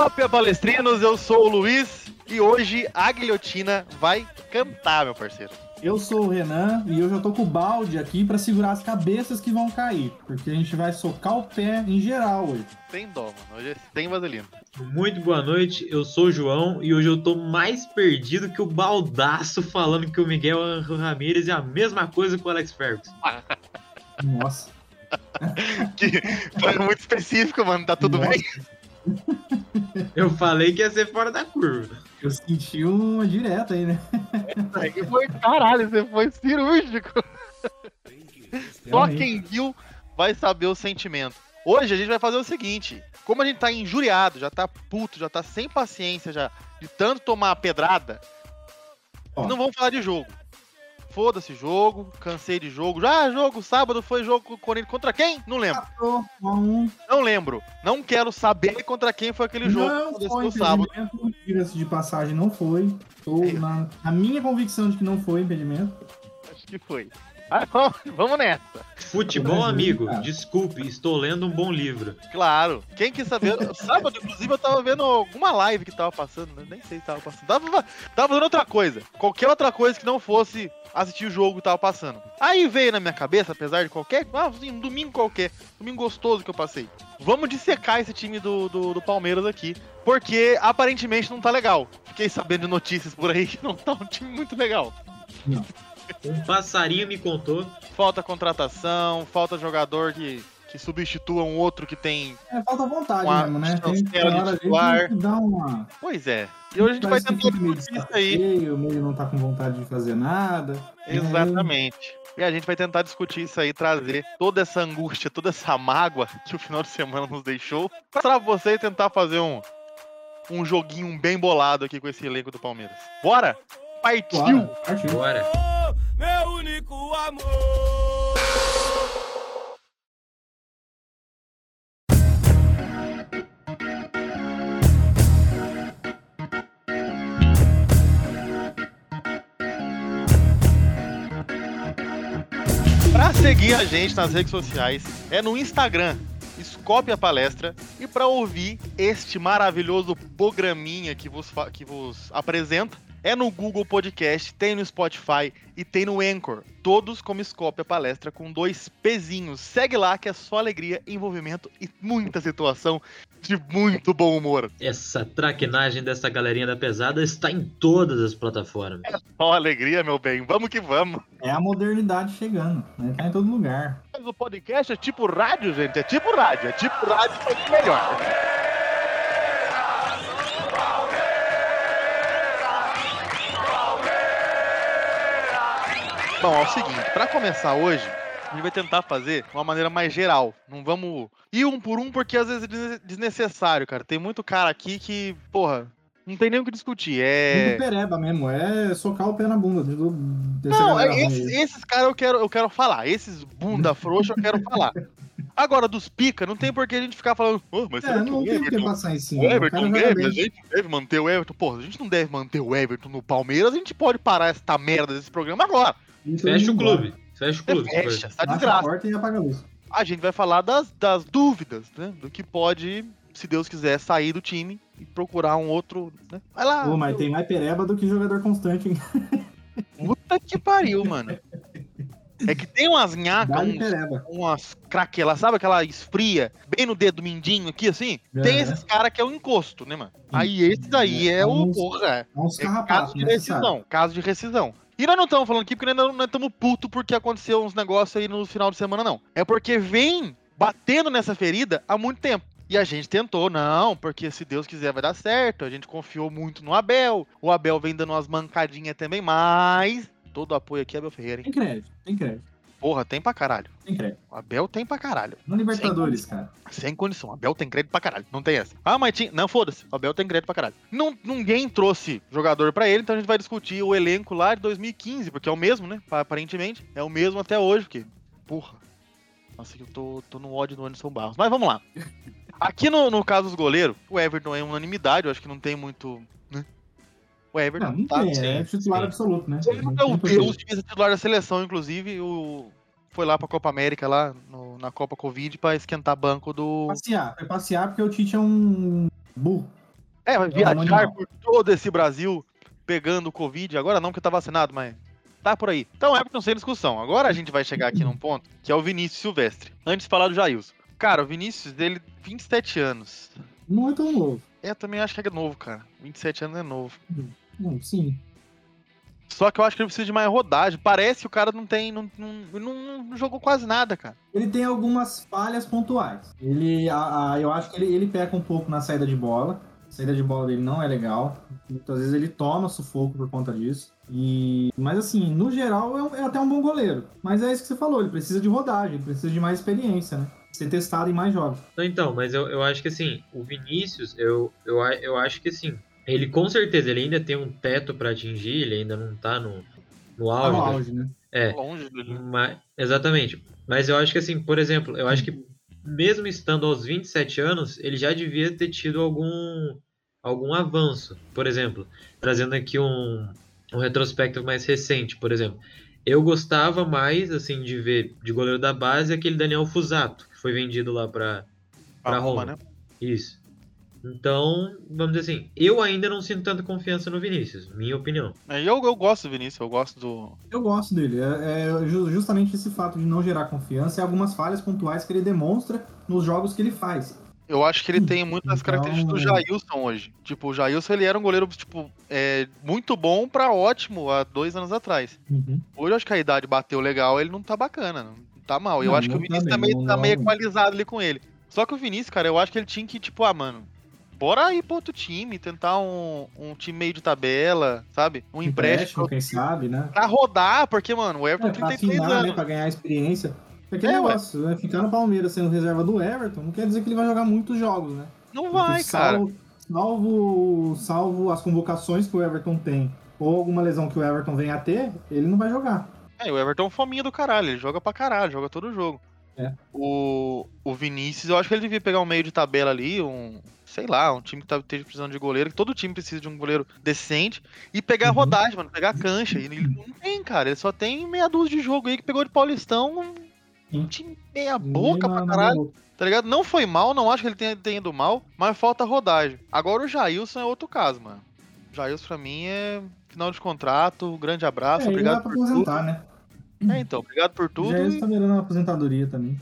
Scópia Palestrinos, eu sou o Luiz e hoje a guilhotina vai cantar, meu parceiro. Eu sou o Renan e eu já tô com o balde aqui pra segurar as cabeças que vão cair, porque a gente vai socar o pé em geral hoje. Tem dó, mano. Hoje é sem vaselina. Muito boa noite, eu sou o João e hoje eu tô mais perdido que o baldaço falando que o Miguel Ramírez é a mesma coisa que o Alex Ferguson. Nossa. que foi muito específico, mano. Tá tudo Nossa. bem? Eu falei que ia ser fora da curva. Eu senti uma direta aí, né? Aí foi caralho, você foi cirúrgico. Só quem viu vai saber o sentimento. Hoje a gente vai fazer o seguinte: como a gente tá injuriado, já tá puto, já tá sem paciência já, de tanto tomar pedrada, Ó. não vamos falar de jogo. Foda-se jogo, cansei de jogo. Já jogo, sábado foi jogo Corinthians contra quem? Não lembro. Não lembro. Não quero saber contra quem foi aquele jogo Não foi no sábado. impedimento, diga-se de passagem, não foi. Tô É. na, na minha convicção de que não foi impedimento. Acho que foi. Ah, vamos, nessa. Futebol, amigo, desculpe, estou lendo um bom livro. Claro. Quem quis saber? Sábado, inclusive, eu tava vendo alguma live que tava passando, né? nem sei se tava passando. Tava, tava fazendo outra coisa. Qualquer outra coisa que não fosse assistir o jogo que tava passando. Aí veio na minha cabeça, apesar de qualquer. Ah, assim, um domingo qualquer. Domingo gostoso que eu passei. Vamos dissecar esse time do, do, do Palmeiras aqui. Porque aparentemente não tá legal. Fiquei sabendo de notícias por aí que não tá um time muito legal. Um passarinho me contou. Falta contratação, falta jogador que, que substitua um outro que tem. É, falta vontade Uma mesmo, né? Tem chancela de titular. que uma. Pois é. E hoje a gente vai que tentar o meio discutir isso está aí. feio, meio não tá com vontade de fazer nada. Exatamente. E a gente vai tentar discutir isso aí, trazer toda essa angústia, toda essa mágoa que o final de semana nos deixou, pra você e tentar fazer um, um joguinho bem bolado aqui com esse elenco do Palmeiras. Bora? Partiu! Bora, partiu. Bora. Único amor. Pra seguir a gente nas redes sociais, é no Instagram, Escope a Palestra, e pra ouvir este maravilhoso programinha que vos, que vos apresenta, é no Google Podcast, tem no Spotify e tem no Anchor. Todos como Escope a Palestra com dois pezinhos. Segue lá que é só alegria, envolvimento e muita situação de muito bom humor. Essa traquinagem dessa galerinha da pesada está em todas as plataformas. Só alegria, meu bem. Vamos que vamos. É a modernidade chegando, né? Tá em todo lugar. Mas o podcast é tipo rádio, gente. É tipo rádio. É tipo rádio, só que melhor. Bom, é o seguinte, pra começar hoje, a gente vai tentar fazer de uma maneira mais geral. Não vamos ir um por um, porque às vezes é desne- desnecessário, cara. Tem muito cara aqui que, porra, não tem nem o que discutir. É. Muito pereba mesmo, é socar o pé na bunda do, Não, é- esses, caras eu quero, eu quero falar. Esses bunda frouxa eu quero falar. Agora, dos pica, não tem por que a gente ficar falando. "Oh, mas É, não tem o que passar em cima. o Everton deve? A gente deve manter o Everton. Pô, a gente não deve manter o Everton no Palmeiras, a gente pode parar essa merda desse programa agora. E todo Fecha o embora. clube. Fecha o clube. Fecha, Fecha. tá Baixa a desgraça. porta e apaga a luz. A gente vai falar das, das dúvidas, né? Do que pode, se Deus quiser, sair do time e procurar um outro. Né? Vai lá. Pô, mas tem mais pereba do que jogador constante, hein? Puta que pariu, mano. É que tem umas nhacas, uns, umas craquelas, sabe aquela esfria, bem no dedo mindinho aqui, assim? Tem É. esses caras que é o encosto, né, mano? Aí esse daí é o, Uns- porra, É uns é caso de né? rescisão, caso de rescisão. E nós não estamos falando aqui porque nós não estamos puto porque aconteceu uns negócios aí no final de semana, não. É porque vem batendo nessa ferida há muito tempo. E a gente tentou, não, porque se Deus quiser vai dar certo. A gente confiou muito no Abel. O Abel vem dando umas mancadinhas também, mas todo apoio aqui é Abel Ferreira, hein? Tem crédito, tem crédito, Porra, tem pra caralho. tem crédito. O Abel tem pra caralho. No Libertadores, cara. Sem condição. O Abel tem crédito pra caralho. Não tem essa. Ah, mas tinha. Não, foda-se. O Abel tem crédito pra caralho. Não, ninguém trouxe jogador pra ele, então a gente vai discutir o elenco lá de 2015, porque é o mesmo, né? Aparentemente. É o mesmo até hoje, porque. Porra. Nossa, que eu tô, tô no ódio do Anderson Barros. Mas vamos lá. Aqui no, no caso dos goleiros, o Everton é unanimidade, eu acho que não tem muito. O Everton Não, não tá. tem, sim, é titular sim. absoluto, né? Ele Não é o. Deus de titular da seleção, inclusive, o... foi lá pra Copa América, lá no- na Copa Covid, pra esquentar banco do. Passear, foi passear porque o Tite é um burro. É, vai É um viajar por todo esse Brasil pegando Covid. Agora não, porque tá vacinado, mas tá por aí. Então, Everton sem discussão. Agora a gente vai chegar aqui num ponto que é o Vinícius Silvestre. Antes de falar do Jailson. Cara, o Vinícius, dele, 27 anos. Não é tão novo. É, Eu também acho que é novo, cara. 27 anos é novo. Não, sim. Só que eu acho que ele precisa de mais rodagem. Parece que o cara não tem. Não, não, não- não jogou quase nada, cara. Ele tem algumas falhas pontuais. Ele, a- a- eu acho que ele, ele peca um pouco na saída de bola. A saída de bola dele não é legal. Muitas vezes ele toma sufoco por conta disso. E, mas assim, no geral é, um- é até um bom goleiro. Mas é isso que você falou, ele precisa de rodagem, ele precisa de mais experiência, né? Ser testado em mais jogos. Não, Então, mas eu, eu acho que assim, o Vinícius, eu, eu, a- eu acho que assim, ele com certeza ele ainda tem um teto pra atingir, ele ainda não tá no, no Tá auge. no da- auge, né? É, Longe dele. mas, exatamente. Mas eu acho que assim, por exemplo, eu acho que mesmo estando aos 27 anos, ele já devia ter tido algum, algum avanço. Por exemplo, trazendo aqui um, um retrospecto mais recente, por exemplo. Eu gostava mais, assim, de ver de goleiro da base aquele Daniel Fusato, que foi vendido lá pra, pra Roma. né? Isso. Então, vamos dizer assim, eu ainda não sinto tanta confiança no Vinícius, minha opinião. É, Eu, eu gosto do Vinícius, eu gosto do. Eu gosto dele. É, é ju- justamente esse fato de não gerar confiança e algumas falhas pontuais que ele demonstra nos jogos que ele faz. Eu acho que ele tem muitas Então- características do Jailson hoje. Tipo, o Jailson ele era um goleiro, tipo, é, muito bom pra ótimo há dois anos atrás. Hoje eu acho que a idade bateu legal, ele não tá bacana, não tá mal. Eu Não, acho que o tá Vinícius tá, meio, tá meio equalizado ali com ele. Só que o Vinícius, cara, eu acho que ele tinha que, tipo, ah, mano, bora ir pra outro time, tentar um, um time meio de tabela, sabe? Um empréstimo quem sabe, né? pra rodar, porque, mano, o É, Everton pra tem 33 afinar, né? anos. Pra ganhar experiência. É aquele É, ué. negócio, né? Ficar no Palmeiras sendo reserva do Everton não quer dizer que ele vai jogar muitos jogos, né? Não Porque vai, cara. salvo, Salvo, salvo as convocações que o Everton tem, ou alguma lesão que o Everton venha a ter, ele não vai jogar. É, o Everton é um fominha do caralho, ele joga pra caralho, joga todo jogo. É. O, o Vinícius, eu acho que ele devia pegar um meio de tabela ali, um, sei lá, um time que tá esteja precisando de goleiro, que todo time precisa de um goleiro decente, e pegar a Uhum. rodagem, mano, pegar a cancha. E ele não tem, cara, ele só tem meia dúzia de jogo aí que pegou de Paulistão, um Sim. time meia boca pra caralho, tá ligado? Não foi mal, não acho que ele tenha, tenha ido mal, mas falta rodagem. Agora o Jailson é outro caso, mano. O Jailson pra mim é final de contrato, grande abraço, É, ele obrigado pra por tudo. aposentar, né? É, então, obrigado por tudo. Já e ele tá virando uma aposentadoria também.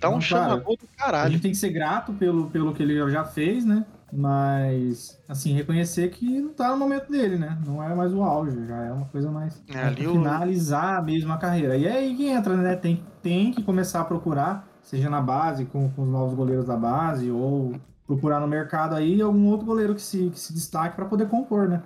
Tá um Não, chama cara, gol do A caralho. gente tem que ser grato pelo, pelo que ele já fez, né? Mas, assim, reconhecer que não tá no momento dele, né? Não é mais o auge, já é uma coisa mais. É, ali pra o- finalizar mesmo a carreira. E é aí que entra, né? Tem, tem que começar a procurar, seja na base, com, com os novos goleiros da base, ou procurar no mercado aí algum outro goleiro que se, que se destaque pra poder compor, né?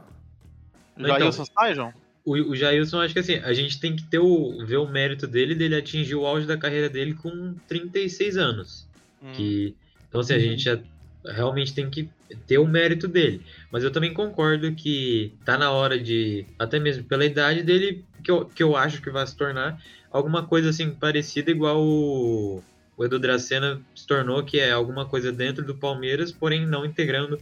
Então, Jailson sai, João? O, o Jailson, acho que assim, a gente tem que ter o, ver o mérito dele, dele atingir o auge da carreira dele com 36 anos. Hum. Que, então, assim, a Uhum. gente já realmente tem que ter o mérito dele. Mas eu também concordo que tá na hora de, até mesmo pela idade dele, que eu, que eu acho que vai se tornar alguma coisa assim parecida, igual o, o Edu Dracena se tornou, que é alguma coisa dentro do Palmeiras, porém não integrando o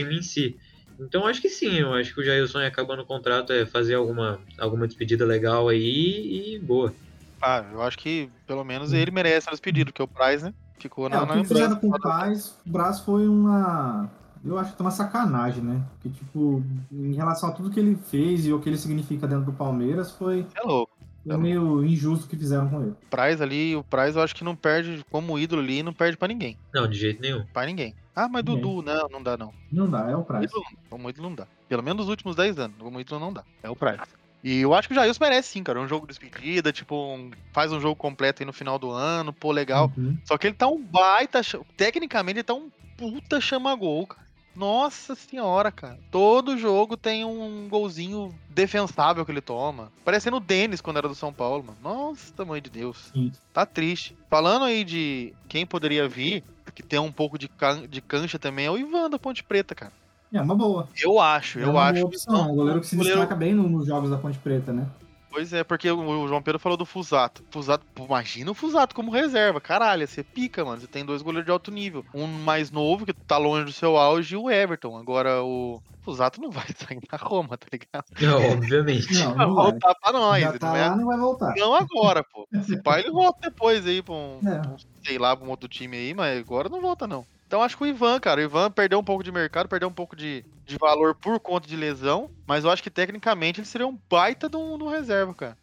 time em si. Então acho que sim, eu acho que o Jailson acabando o contrato é fazer alguma, alguma despedida legal aí e boa. Ah, eu acho que pelo menos ele merece a despedida, porque o Price, né? Ficou É, na, o na que fizeram com o Paz, o Brás foi uma. Eu acho que foi uma sacanagem, né? Porque, tipo, em relação a tudo que ele fez e o que ele significa dentro do Palmeiras, foi, É louco. Foi meio injusto o que fizeram com ele. O Price ali, o Price eu acho que não perde como ídolo ali, não perde pra ninguém. Não, de jeito nenhum. Pra ninguém. Ah, mas Ninguém. Dudu, não, não dá não. Não dá, é o Price. Ídolo. Como ídolo não dá. Pelo menos nos últimos 10 anos. Como ídolo não dá. É o Price. E eu acho que o Jailson merece sim, cara. Um jogo de despedida, tipo, um- faz um jogo completo aí no final do ano, pô, legal. Uhum. Só que ele tá um baita. Tecnicamente, ele tá um puta chama-gol, cara. Nossa senhora, cara. Todo jogo tem um golzinho defensável que ele toma. Parecendo o Denis quando era do São Paulo, mano. Nossa, tamanho de Deus. Sim. Tá triste. Falando aí de quem poderia vir, que tem um pouco de, can- de cancha também, é o Ivan da Ponte Preta, cara. É uma boa. Eu acho, é eu uma acho. boa opção. Um goleiro que se goleiro- destaca bem no- nos jogos da Ponte Preta, né? Pois é, porque o João Pedro falou do Fusato. Fusato, imagina o Fusato como reserva. Caralho, você pica, mano. Você tem dois goleiros de alto nível. Um mais novo, que tá longe do seu auge, e o Everton. Agora o Fusato não vai sair na Roma, tá ligado? Não, obviamente. Não, Vai não vai. voltar pra nós. Já tá não, é- lá, não vai voltar. não agora, pô. Se pai ele volta depois aí pra um, É. um, sei lá, pra um outro time aí, mas agora não volta não. Então acho que o Ivan, cara, o Ivan perdeu um pouco de mercado, perdeu um pouco de, de valor por conta de lesão, mas eu acho que tecnicamente ele seria um baita no, no reserva, cara.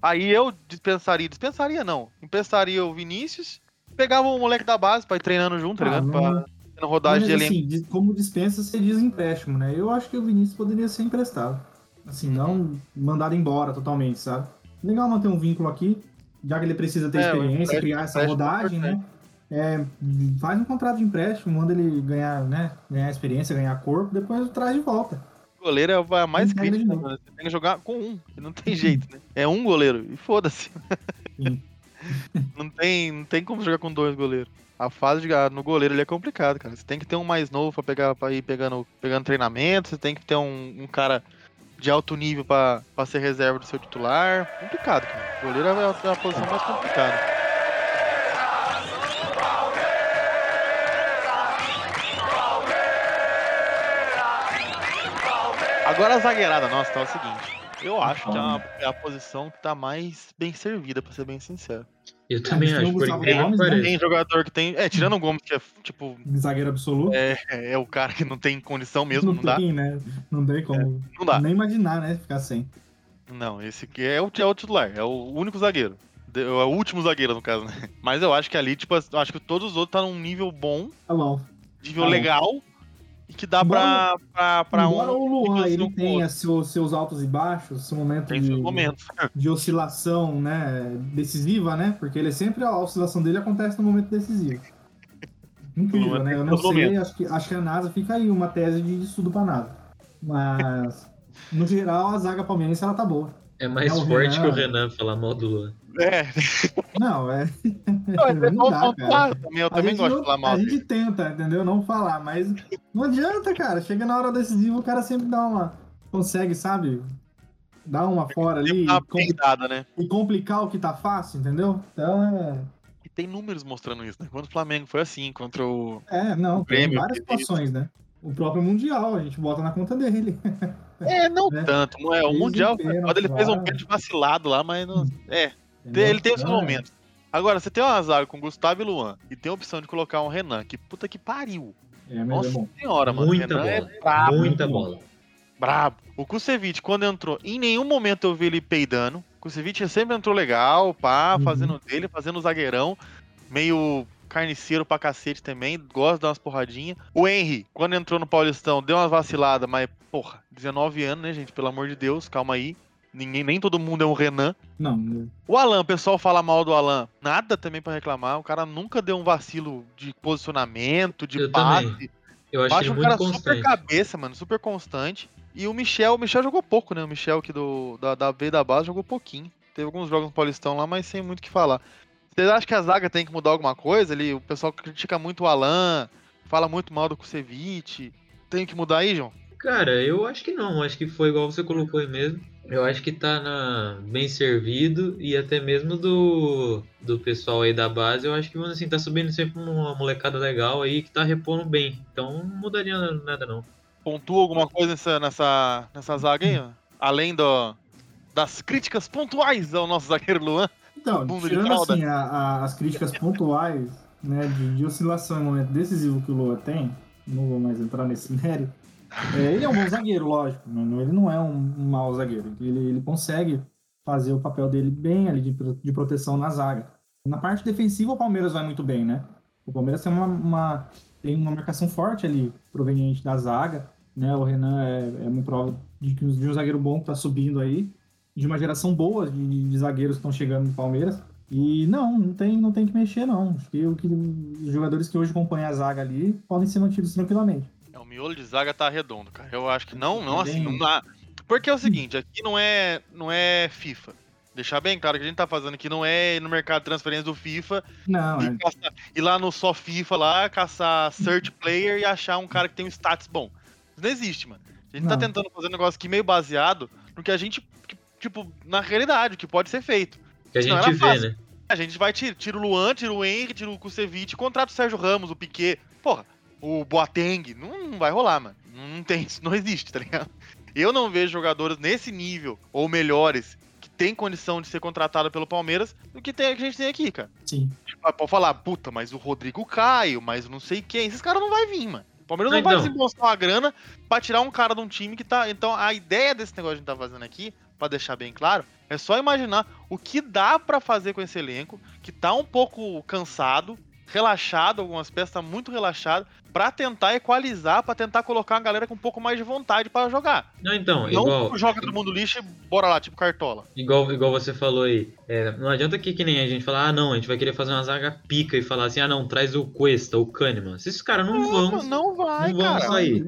Aí eu dispensaria, dispensaria não, emprestaria o Vinícius, pegava o moleque da base pra ir treinando junto, tá Ah, ligado? não- Pra na rodagem Mas, de elenco. assim, de- como dispensa, você diz empréstimo, né? Eu acho que o Vinícius poderia ser emprestado. Assim, não mandado embora totalmente, sabe? Legal manter um vínculo aqui, já que ele precisa ter É, experiência, criar essa é rodagem, né? É, faz um contrato de empréstimo, manda ele ganhar, né? Ganhar experiência, ganhar corpo, depois traz de volta. goleiro é a mais crítica, mano. Você tem que jogar com um, não tem jeito, né? É um goleiro, e foda-se. Não, tem, não tem como jogar com dois goleiros. A fase de no goleiro ele é complicado, cara. Você tem que ter um mais novo pra, pegar, pra ir pegando, pegando treinamento, você tem que ter um, um cara de alto nível pra, pra ser reserva do seu titular. Complicado, cara. Goleiro é a, é a posição mais complicada. Agora a zagueirada nossa tá o seguinte. Eu acho que é, uma- é a posição que tá mais bem servida, pra ser bem sincero. Eu também o acho, por Gustavo incrível que Gomes, pareça. Tem jogador que tem. É, tirando o Gomes, que é tipo. Zagueiro absoluto. É, é o cara que não tem condição mesmo, não, dá. tem, né? Não tem como Não dá. nem imaginar, né? Ficar sem. Não, esse aqui é o, é o titular, é o único zagueiro. É o último zagueiro, no caso, né? Mas eu acho que ali, tipo, eu acho que todos os outros tá num nível bom, Tá bom. nível Tá bom. E que dá pra, pra, pra Embora um. o Luan ele tenha outro. seu- seus altos e baixos, seu momento Tem de, seus momentos. de oscilação, né, decisiva, né? Porque ele sempre a oscilação dele acontece no momento decisivo. Incrível, Luan né? Eu não seus sei, acho que, acho que a NASA fica aí uma tese de estudo pra nada. Mas, no geral, a zaga palmeirense ela tá boa. É mais É forte que o Renan. Renan falar mal do Luan. É, Não, é. não, é não bom dá, cara. também. Eu A também gente gosto não- de falar mal A gente tenta, entendeu? Não falar, mas não adianta, cara. Chega na hora decisiva, o cara sempre dá uma. Consegue, sabe? Dar uma fora ali uma e, compli- peidada, né? e complicar o que tá fácil, entendeu? Então E tem números mostrando isso, né? Quando o Flamengo foi assim, contra o. é. É, não, O tem Grêmio várias fez situações, né? O próprio Mundial, a gente bota na conta dele. É, não Né? tanto, não é. O Mundial, pênalti quando ele fez um pênalti vacilado lá, mas não. É, entendeu? ele tem os seus é. momentos. Agora, você tem uma zaga com Gustavo e Luan e tem a opção de colocar um Renan, que puta que pariu. É, Nossa é senhora, mano. Muita Renan bola. é brabo, Muita muito bola. brabo. O Kusevich, quando entrou, em nenhum momento eu vi ele peidando. O Kusevich sempre entrou legal, pá, Uhum. fazendo dele, fazendo o zagueirão. Meio carniceiro pra cacete também, gosta de dar umas porradinhas. O Henry, quando entrou no Paulistão, deu umas vaciladas, mas, porra, 19 anos, né, gente? Pelo amor de Deus, calma aí. Ninguém, nem todo mundo é um Renan. Não, O Alan, o pessoal fala mal do Alan, nada também pra reclamar. O cara nunca deu um vacilo de posicionamento, de Eu passe. também. Eu ele um cara muito super constante. cabeça, mano, super constante. E o Michel, o Michel jogou pouco, né? O Michel aqui do, da, da B da base jogou pouquinho. Teve alguns jogos no Paulistão lá, mas sem muito o que falar. Vocês acham que a zaga tem que mudar alguma coisa? Ali, o pessoal critica muito o Alan, fala muito mal do Kusevich. Tem que mudar aí, João? Cara, eu acho que não. Acho que foi igual você colocou aí mesmo. Eu acho que tá na- bem servido e até mesmo do, do pessoal aí da base, eu acho que assim, tá subindo sempre uma molecada legal aí que tá repondo bem. Então não mudaria nada não. Pontua alguma coisa nessa, nessa, nessa zaga aí? ó? Além do, das críticas pontuais ao nosso zagueiro Luan. Então, tirando assim a- a- as críticas pontuais, né, de, de oscilação em momento decisivo que o Lua tem, não vou mais entrar nesse mérito. É, ele é um bom zagueiro, lógico, não- ele não é um, mau zagueiro. Ele, ele consegue fazer o papel dele bem ali de, de proteção na zaga. Na parte defensiva, o Palmeiras vai muito bem, né? O Palmeiras tem uma, uma- tem uma marcação forte ali, proveniente da zaga. Né? O Renan é, é uma prova de, que- um zagueiro bom que tá subindo aí de uma geração boa de, de zagueiros que estão chegando no Palmeiras. E não, não tem, não tem que mexer, não. Acho que, que os jogadores que hoje compõem a zaga ali podem ser mantidos tranquilamente. É, o miolo de zaga tá redondo, cara. Eu acho que não, não Tá assim, não dá. Porque é o seguinte, aqui não é, não é FIFA. Deixar bem claro que a gente tá fazendo aqui não é ir no mercado de transferência do FIFA Não, e é, caçar- ir lá no só FIFA lá, caçar search player e achar um cara que tem um status bom. Isso não existe, mano. A gente tá Não. tentando fazer um negócio aqui meio baseado no que a gente, que, tipo, na realidade, o que pode ser feito. Que a Senão gente era vê, fácil. né? A gente vai, tira, tira o Luan, tira o Henry, tira o Kusevich, contrata o Sérgio Ramos, o Piquet. Porra, o Boateng. Não, não vai rolar, mano. Não tem, isso não existe, tá ligado? Eu não vejo jogadores nesse nível, ou melhores, que tem condição de ser contratado pelo Palmeiras, do que, tem, que a gente tem aqui, cara. sim. ah, pode falar, puta, mas o Rodrigo Caio, mas não sei quem. Esses caras não vai vir, mano. O Palmeiras não, Não, vai então. desembolsar uma grana pra tirar um cara de um time que tá. Então a ideia desse negócio que a gente tá fazendo aqui, pra deixar bem claro, é só imaginar o que dá pra fazer com esse elenco, que tá um pouco cansado, relaxado, algumas peças tá muito relaxado, pra tentar equalizar, pra tentar colocar uma galera com um pouco mais de vontade pra jogar. Não, então, não igual, joga todo mundo lixo e bora lá, tipo cartola. igual, igual você falou aí. é, não adianta que, que nem a gente falar, ah, não, a gente vai querer fazer uma zaga pica e falar assim, ah, não, traz o Cuesta, o Kahneman. Esses caras não vão. não vai, não vão cara. sair.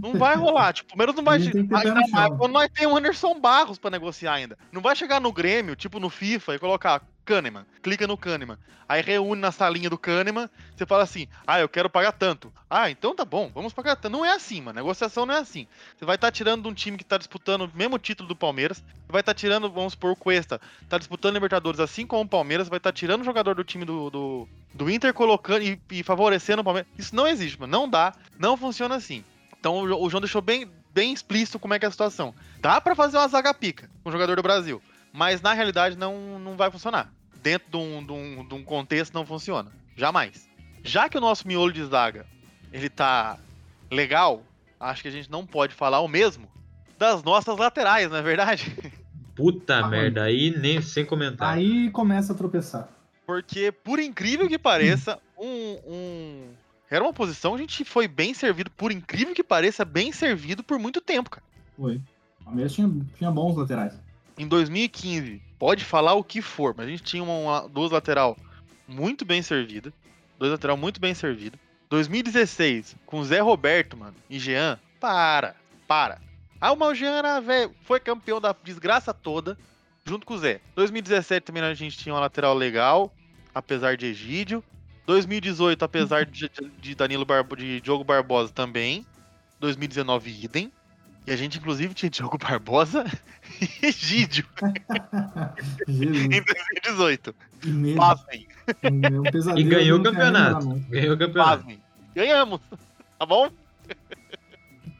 Não vai rolar. Tipo, Palmeiras não vai. Ainda mais quando nós temos o Anderson Barros pra negociar ainda. Não vai chegar no Grêmio, tipo no FIFA, e colocar Kahneman. Clica no Kahneman. Aí reúne na salinha do Kahneman. Você fala assim: ah, eu quero pagar tanto. Ah, então tá bom, vamos pagar tanto. Não é assim, mano. Negociação não é assim. Você vai estar tirando de um time que tá disputando o mesmo título do Palmeiras. Vai estar tirando, vamos supor, o Cuesta. Tá disputando Libertadores assim como o Palmeiras. Vai estar tirando o jogador do time do, do, do Inter, colocando e, e favorecendo o Palmeiras. Isso não existe, mano. Não dá. Não funciona assim. Então o Jo- o João deixou bem, bem explícito como é que é a situação. Dá pra fazer uma zaga pica com o jogador do Brasil, mas na realidade não, não vai funcionar. Dentro de um, de, um, de um contexto não funciona. Jamais. Já que o nosso miolo de zaga ele tá legal, acho que a gente não pode falar o mesmo das nossas laterais, não é verdade? Puta Ah, merda, aí nem sem comentar. Aí começa a tropeçar. Porque, por incrível que pareça, um, um- Era uma posição, a gente foi bem servido, por incrível que pareça, bem servido por muito tempo, cara. Foi. O Palmeiras tinha, tinha bons laterais. Em 2015, pode falar o que for, mas a gente tinha uma, uma- duas lateral muito bem servida, dois lateral muito bem servido. 2016, com Zé Roberto, mano, e Jean, para, para. Ah, o Jean era, velho, foi campeão da desgraça toda, junto com o Zé. 2017 também a gente tinha uma lateral legal, apesar de Egídio. 2018, apesar de- de Danilo Barbo, de Diogo Barbosa também. 2019, idem. E a gente, inclusive, tinha Diogo Barbosa e Egídio Jesus. em 2018. Que medo. Pasmem, Um E ganhou o campeonato. Ganhou o campeonato. pasmem. Ganhamos, tá bom?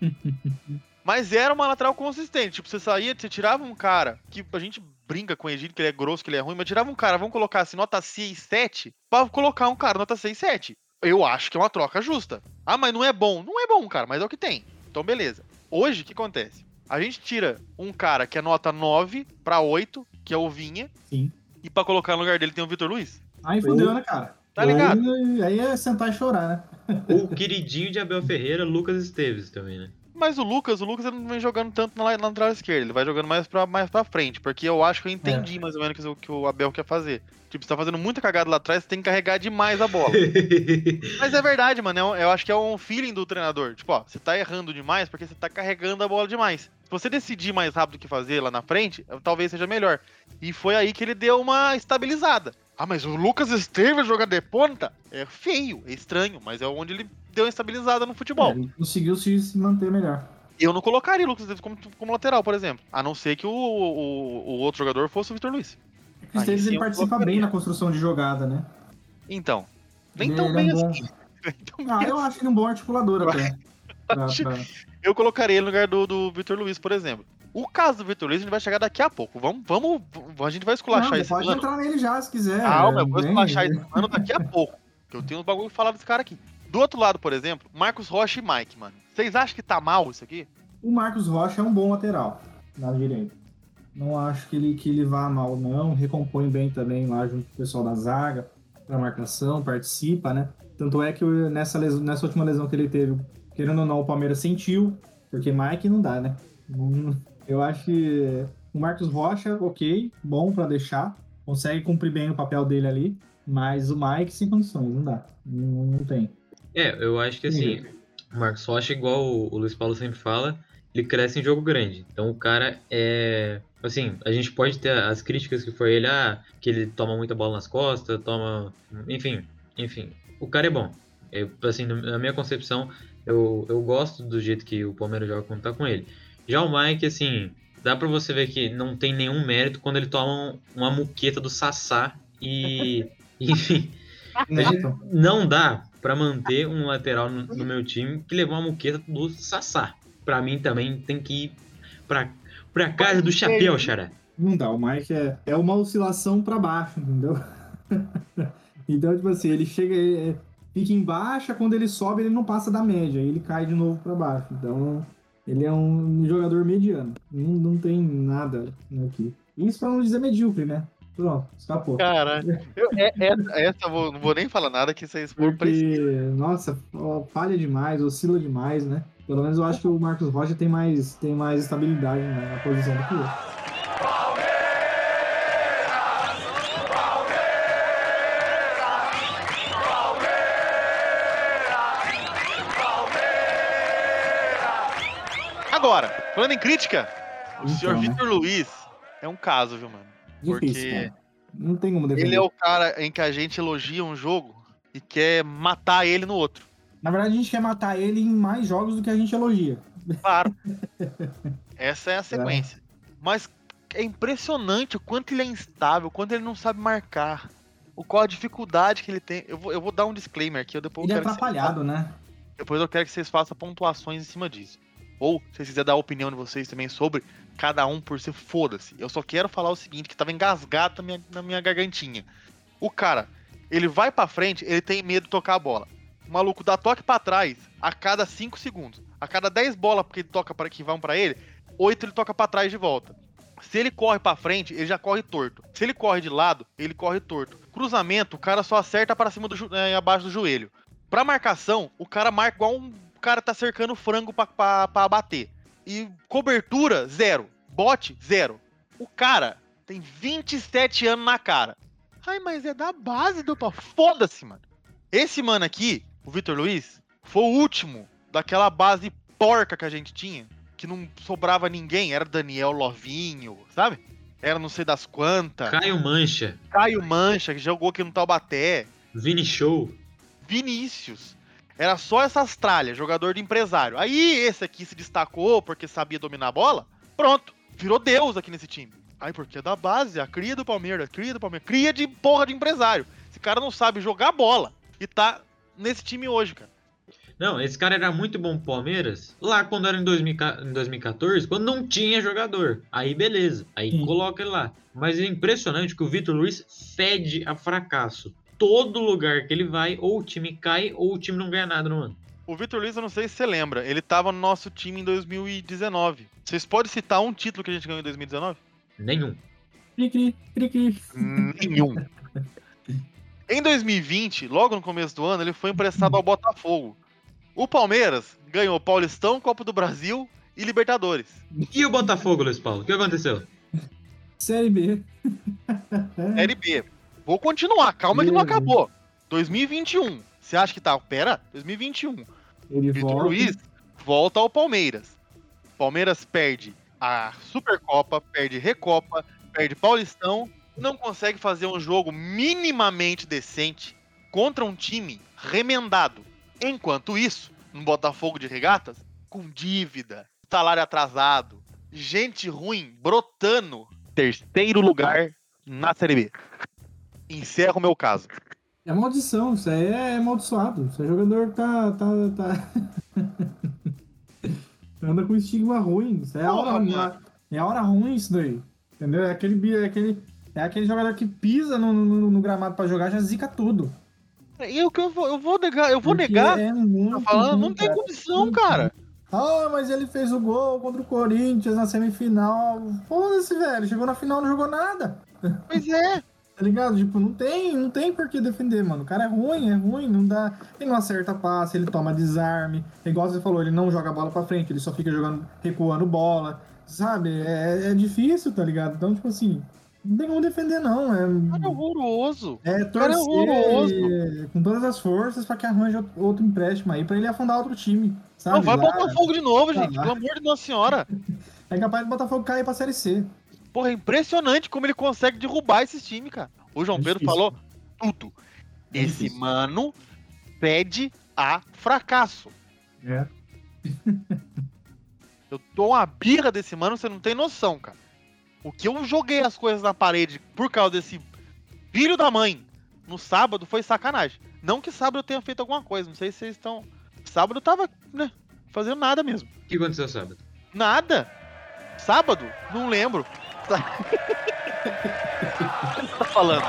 Mas era uma lateral consistente. Tipo, você saía, você tirava um cara que a gente brinca com o Egídio, que ele é grosso, que ele é ruim, mas tirava um cara, vamos colocar assim, nota 6, 7, pra colocar um cara nota 6, 7. Eu acho que é uma troca justa. Ah, mas não é bom. Não é bom, cara, mas é o que tem. Então, beleza. Hoje, o que acontece? A gente tira um cara que é nota 9 pra 8, que é o Vinha, Sim. e pra colocar no lugar dele tem o Vitor Luiz. Aí fudeu, né, cara? Tá ligado? Aí, aí é sentar e chorar, né? O queridinho de Abel Ferreira, Lucas Esteves também, né? Mas o Lucas, o Lucas ele não vem jogando tanto na, la- na lateral esquerda, ele vai jogando mais pra, mais pra frente, porque eu acho que eu entendi mais ou menos o que, o- que o Abel quer fazer. Tipo, você tá fazendo muita cagada lá atrás, você tem que carregar demais a bola. Mas é verdade, mano, é um- eu acho que é um feeling do treinador. Tipo, ó, você tá errando demais porque você tá carregando a bola demais. Se você decidir mais rápido o que fazer lá na frente, talvez seja melhor. E foi aí que ele deu uma estabilizada. Ah, mas o Lucas Esteves jogar de ponta é feio, é estranho, mas é onde ele deu uma estabilizada no futebol. É, ele conseguiu se, manter melhor. Eu não colocaria o Lucas Esteves como, como lateral, por exemplo. A não ser que o, o, o outro jogador fosse o Vitor Luiz. É que o Esteves, sim, ele participa colocaria. bem na construção de jogada, né? Então, nem Ele tão é bem bom. assim. Nem tão Ah, eu acho ele um bom articulador até. Pra- Acho- pra- Eu colocaria ele no lugar do, do Vitor Luiz, por exemplo. O caso do Vitor Luiz, a gente vai chegar daqui a pouco. Vamos, vamos, a gente vai esculachar Não, esse pode ano. entrar nele já, se quiser. Calma, eu vou esculachar esse ano daqui a pouco. Que eu tenho uns bagulho pra falar desse cara aqui. Do outro lado, por exemplo, Marcos Rocha e Mike, mano. Vocês acham que tá mal isso aqui? O Marcos Rocha é um bom lateral na direita. Não acho que ele, que ele vá mal, não. Recompõe bem também lá junto com o pessoal da zaga, pra marcação, participa, né? Tanto é que nessa, lesão- nessa última lesão que ele teve, querendo ou não, o Palmeiras sentiu, porque Mike não dá, né? Eu acho que o Marcos Rocha, ok, bom pra deixar, consegue cumprir bem o papel dele ali, mas o Mike sem condições, não dá. Não, não tem. É, eu acho que assim, o Marcos Rocha, igual o, Luiz Paulo sempre fala, ele cresce em jogo grande. Então o cara é. Assim, a gente pode ter as críticas que foi ele, ah, que ele toma muita bola nas costas, toma. Enfim, enfim. O cara é bom. Eu, assim, na minha concepção, eu, eu gosto do jeito que o Palmeiras joga quando tá com ele. Já o Mike, assim, dá pra você ver que não tem nenhum mérito quando ele toma uma muqueta do Sassá e. Enfim. Não dá pra manter um lateral no, no meu time que levou uma muqueta do Sassá. Pra mim também tem que ir pra, pra casa do chapéu, xará. Não dá, o Mike é, é uma oscilação pra baixo, entendeu? Então, tipo assim, ele chega, ele fica em baixa, quando ele sobe, ele não passa da média, ele cai de novo pra baixo. Então, ele é um jogador mediano. Não, não tem nada aqui. Isso pra não dizer medíocre, né? Pronto, escapou. Caralho. Eu, é, é, essa eu vou, não vou nem falar nada que vocês for Porque, nossa, falha demais, oscila demais, né? Pelo menos eu acho que o Marcos Rocha tem mais, tem mais estabilidade né, na posição do que eu. Agora, falando em crítica, o Então, senhor né? Vitor Luiz é um caso, viu, mano? Difícil, Porque cara. Não tem como defender. ele é o cara em que a gente elogia um jogo e quer matar ele no outro. Na verdade, a gente quer matar ele em mais jogos do que a gente elogia. Claro. Essa é a sequência. Mas é impressionante o quanto ele é instável, o quanto ele não sabe marcar. O qual a dificuldade que ele tem. Eu vou, eu vou dar um disclaimer aqui, eu depois Ele eu é que vocês atrapalhado, né? Depois eu quero que vocês façam pontuações em cima disso. Ou, se quiserem dar a opinião de vocês também sobre cada um por si, foda-se. Eu só quero falar o seguinte, que tava engasgado na minha, na minha gargantinha. O cara, ele vai pra frente, ele tem medo de tocar a bola. O maluco dá toque pra trás a cada 5 segundos. A cada 10 bolas que ele toca para que vão pra ele, 8 ele toca pra trás de volta. Se ele corre pra frente, ele já corre torto. Se ele corre de lado, ele corre torto. Cruzamento, o cara só acerta para cima do eh, abaixo do joelho. Pra marcação, o cara marca igual um cara tá cercando frango pra, pra, pra bater. E cobertura, zero. Bote, zero. O cara tem 27 anos na cara. Ai, mas é da base do pau. Foda-se, mano. Esse mano aqui, o Vitor Luiz, foi o último daquela base porca que a gente tinha. Que não sobrava ninguém. Era Daniel Lovinho, sabe? Era não sei das quantas. Caio Mancha, Caio Mancha, que jogou aqui no Taubaté. Vini Show. Vinícius. Era só essas tralhas, jogador de empresário. Aí esse aqui se destacou porque sabia dominar a bola. Pronto, virou Deus aqui nesse time. Aí porque é da base, a cria do Palmeiras, cria do Palmeiras, cria de porra de empresário. Esse cara não sabe jogar bola e tá nesse time hoje, cara. Não, esse cara era muito bom pro Palmeiras lá quando era em 2000 em 2014, quando não tinha jogador. Aí beleza, aí Sim. coloca ele lá. Mas é impressionante que o Vitor Luiz fede a fracasso. Todo lugar que ele vai, ou o time cai, ou o time não ganha nada no ano. O Vitor Luiz, eu não sei se você lembra, ele tava no nosso time em 2019. Vocês podem citar um título que a gente ganhou em 2019? Nenhum. Cri, cri, cri, cri. Nenhum. Em 2020, logo no começo do ano, ele foi emprestado ao Botafogo. O Palmeiras ganhou Paulistão, Copa do Brasil e Libertadores. E o Botafogo, Luiz Paulo? O que aconteceu? Série B. Série B. Vou continuar, calma que não acabou. 2021. Você acha que tá? Pera, 2021. Ele Vitor volta. Luiz volta ao Palmeiras. Palmeiras perde a Supercopa, perde Recopa, perde Paulistão, não consegue fazer um jogo minimamente decente contra um time remendado. Enquanto isso, no Botafogo de Regatas, com dívida, salário atrasado, gente ruim brotando, terceiro lugar na Série B. Encerro o meu caso. É maldição, isso aí é amaldiçoado. Esse jogador tá. tá, tá... Anda com estigma ruim. Isso é a Porra, hora, mano. é hora ruim isso daí. Entendeu? É aquele, bi- é aquele, é aquele jogador que pisa no, no, no gramado pra jogar, já zica tudo. E o que eu vou, eu vou negar, eu vou Porque negar. É muito Tá falando, ruim, não tem condição, cara. Ah, mas ele fez o gol contra o Corinthians na semifinal. Foda-se, velho. Chegou na final, não jogou nada. Pois é. Tá ligado? Tipo, não tem, não tem por que defender, mano. O cara é ruim, é ruim, não dá. Ele não acerta passe, ele toma desarme. É igual você falou, ele não joga a bola pra frente, ele só fica jogando, recuando bola. Sabe? É, é difícil, tá ligado? Então, tipo assim, não tem como defender, não. Cara, é É, horroroso. é é torcer horroroso. e- com todas as forças pra que arranje outro- empréstimo aí pra ele afundar outro time. Sabe? Não, vai Lá, botar fogo de novo, Tá gente. lá. Pelo amor de Nossa Senhora. É capaz do Botafogo cair pra Série C. Porra, é impressionante como ele consegue derrubar esses times, cara. O João É Pedro falou tudo. É Esse difícil. mano pede a fracasso. É. Eu dou uma birra desse mano, você não tem noção, cara. O que eu joguei as coisas na parede por causa desse filho da mãe no sábado foi sacanagem. Não que sábado eu tenha feito alguma coisa, não sei se vocês estão. Sábado eu tava, né, fazendo nada mesmo. O que aconteceu sábado? Nada. Sábado? Não lembro. O tá? que tá falando?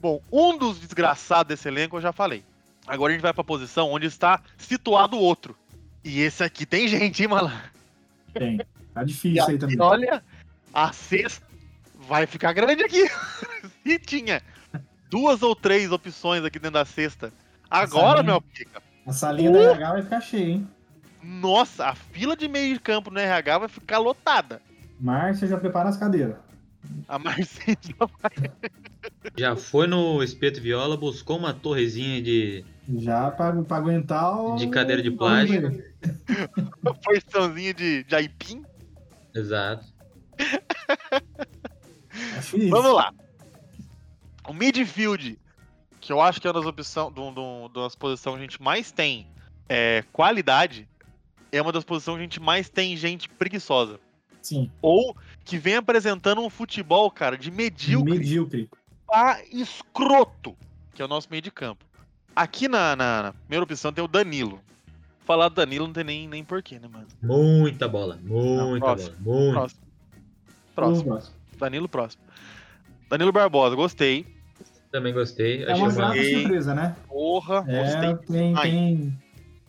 Bom, um dos desgraçados desse elenco eu já falei. Agora a gente vai pra posição onde está situado o outro. E esse aqui tem gente, hein, malandro? Tem. Tá difícil aí também. Olha, a sexta vai ficar grande aqui. Se tinha duas ou três opções aqui dentro da cesta. Agora, meu pica. A salinha Uh! da RH vai ficar cheia, hein? Nossa, a fila de meio de campo no RH vai ficar lotada. Márcia já prepara as cadeiras. A Marcinha Já foi no espeto viola, buscou uma torrezinha de. Já pra, pra aguentar o. De cadeira de o- plástico. uma porçãozinha de, de aipim. Exato. Vamos lá. O midfield, que eu acho que é uma das opções, do, das posições que a gente mais tem é, qualidade, é uma das posições que a gente mais tem gente preguiçosa. Sim. Ou que vem apresentando um futebol, cara, de medíocre Medíocre. a escroto, que é o nosso meio de campo. Aqui na, na- na primeira opção tem o Danilo. Falar do Danilo não tem nem, nem porquê, né, mano? Muita bola. Muita próximo, bola. Muito. Próximo. Próximo. Próximo. Danilo próximo. Danilo Barbosa, gostei. Também gostei. É Achei uma grata surpresa, né? Porra, É, gostei. tem, tem,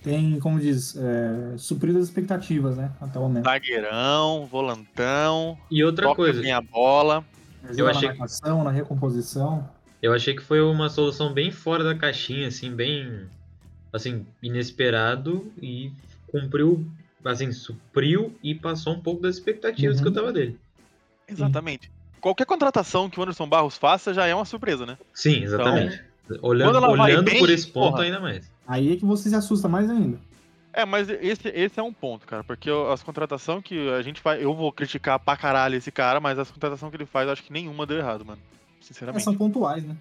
tem, como diz, é, suprido as expectativas, né? Até o momento. Zagueirão, volantão, E outra coisa, bem a bola. Ajuda achei na que- marcação, na recomposição. eu achei que foi uma solução bem fora da caixinha, assim, bem assim, inesperado e cumpriu, assim, supriu e passou um pouco das expectativas Uhum. que eu tava dele. Exatamente. Qualquer contratação que o Anderson Barros faça já é uma surpresa, né? Sim, exatamente. olhando vai olhando bem, por esse ponto porra. ainda mais. Aí é que você se assusta mais ainda. É, mas esse, esse é um ponto, cara, porque as contratações que a gente faz, eu vou criticar pra caralho esse cara, mas as contratações que ele faz, eu acho que nenhuma deu errado, mano. É, Sinceramente. são pontuais, né?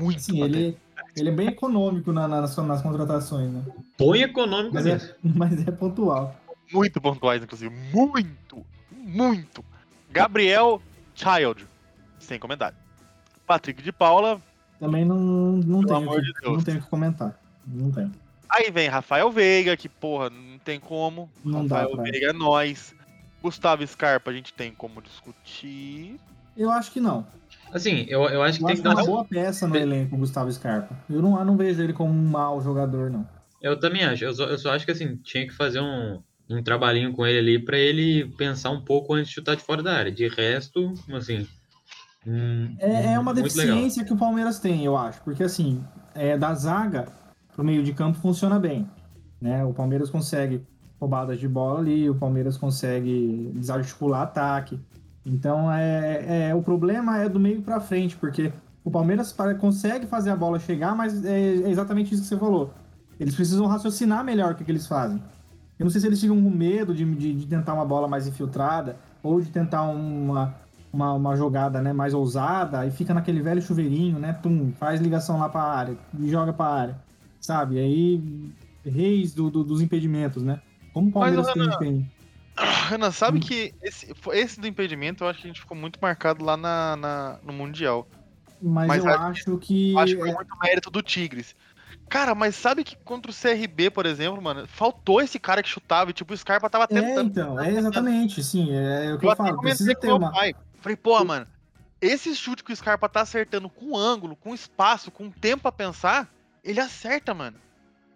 Muito Assim, patético. ele, ele é bem econômico na- nas, nas contratações, né? Põe econômico Mas mesmo. é, mas é pontual. Muito pontuais, inclusive. Muito! Muito! Gabriel Child. Sem comentário. Patrick de Paula. Também não, não, Pelo tenho, amor que- de Deus. não tenho o que comentar. Não tem. Aí vem Rafael Veiga, que, porra, não tem como. Não dá Rafael pra- Veiga é nós. Gustavo Scarpa, a gente tem como discutir. Eu acho que não. Assim, eu, eu acho que Eu tem acho que que é dar uma uma... boa peça no elenco, Gustavo Scarpa. Eu não, eu não vejo ele como um mau jogador, não. Eu também acho. Eu só, eu só acho que assim, tinha que fazer um, um trabalhinho com ele ali pra ele pensar um pouco antes de chutar de fora da área. De resto, assim. hum, É, é uma muito deficiência que o Palmeiras tem, eu acho. Porque, assim, é, da zaga pro meio de campo funciona bem. Né? O Palmeiras consegue roubadas de bola ali, o Palmeiras consegue desarticular ataque. Então, é, é, o problema é do meio pra frente, porque o Palmeiras para- consegue fazer a bola chegar, mas é, é exatamente isso que você falou. Eles precisam raciocinar melhor o que, que eles fazem. Eu não sei se eles ficam com medo de, de, de tentar uma bola mais infiltrada ou de tentar uma, uma, uma jogada né, mais ousada e fica naquele velho chuveirinho, né? Tum, faz ligação lá pra área e joga pra área, sabe? Aí, reis do, do- dos impedimentos, né? Como o Palmeiras Mas, tem, Renan, tem. Renan, sabe Hum. que esse, esse do impedimento eu acho que a gente ficou muito marcado lá na, na- no Mundial. Mas, mas eu acho que. Acho que foi muito mérito do Tigres. Cara, mas sabe que contra o CRB, por exemplo, mano, faltou esse cara que chutava e tipo, o Scarpa tava É, tentando. então, é exatamente, sim, é, o que Eu eu, falo. Precisa ter meu uma. pai. Falei, pô, mano, esse chute que o Scarpa tá acertando com ângulo, com espaço, com tempo pra pensar, ele acerta, mano.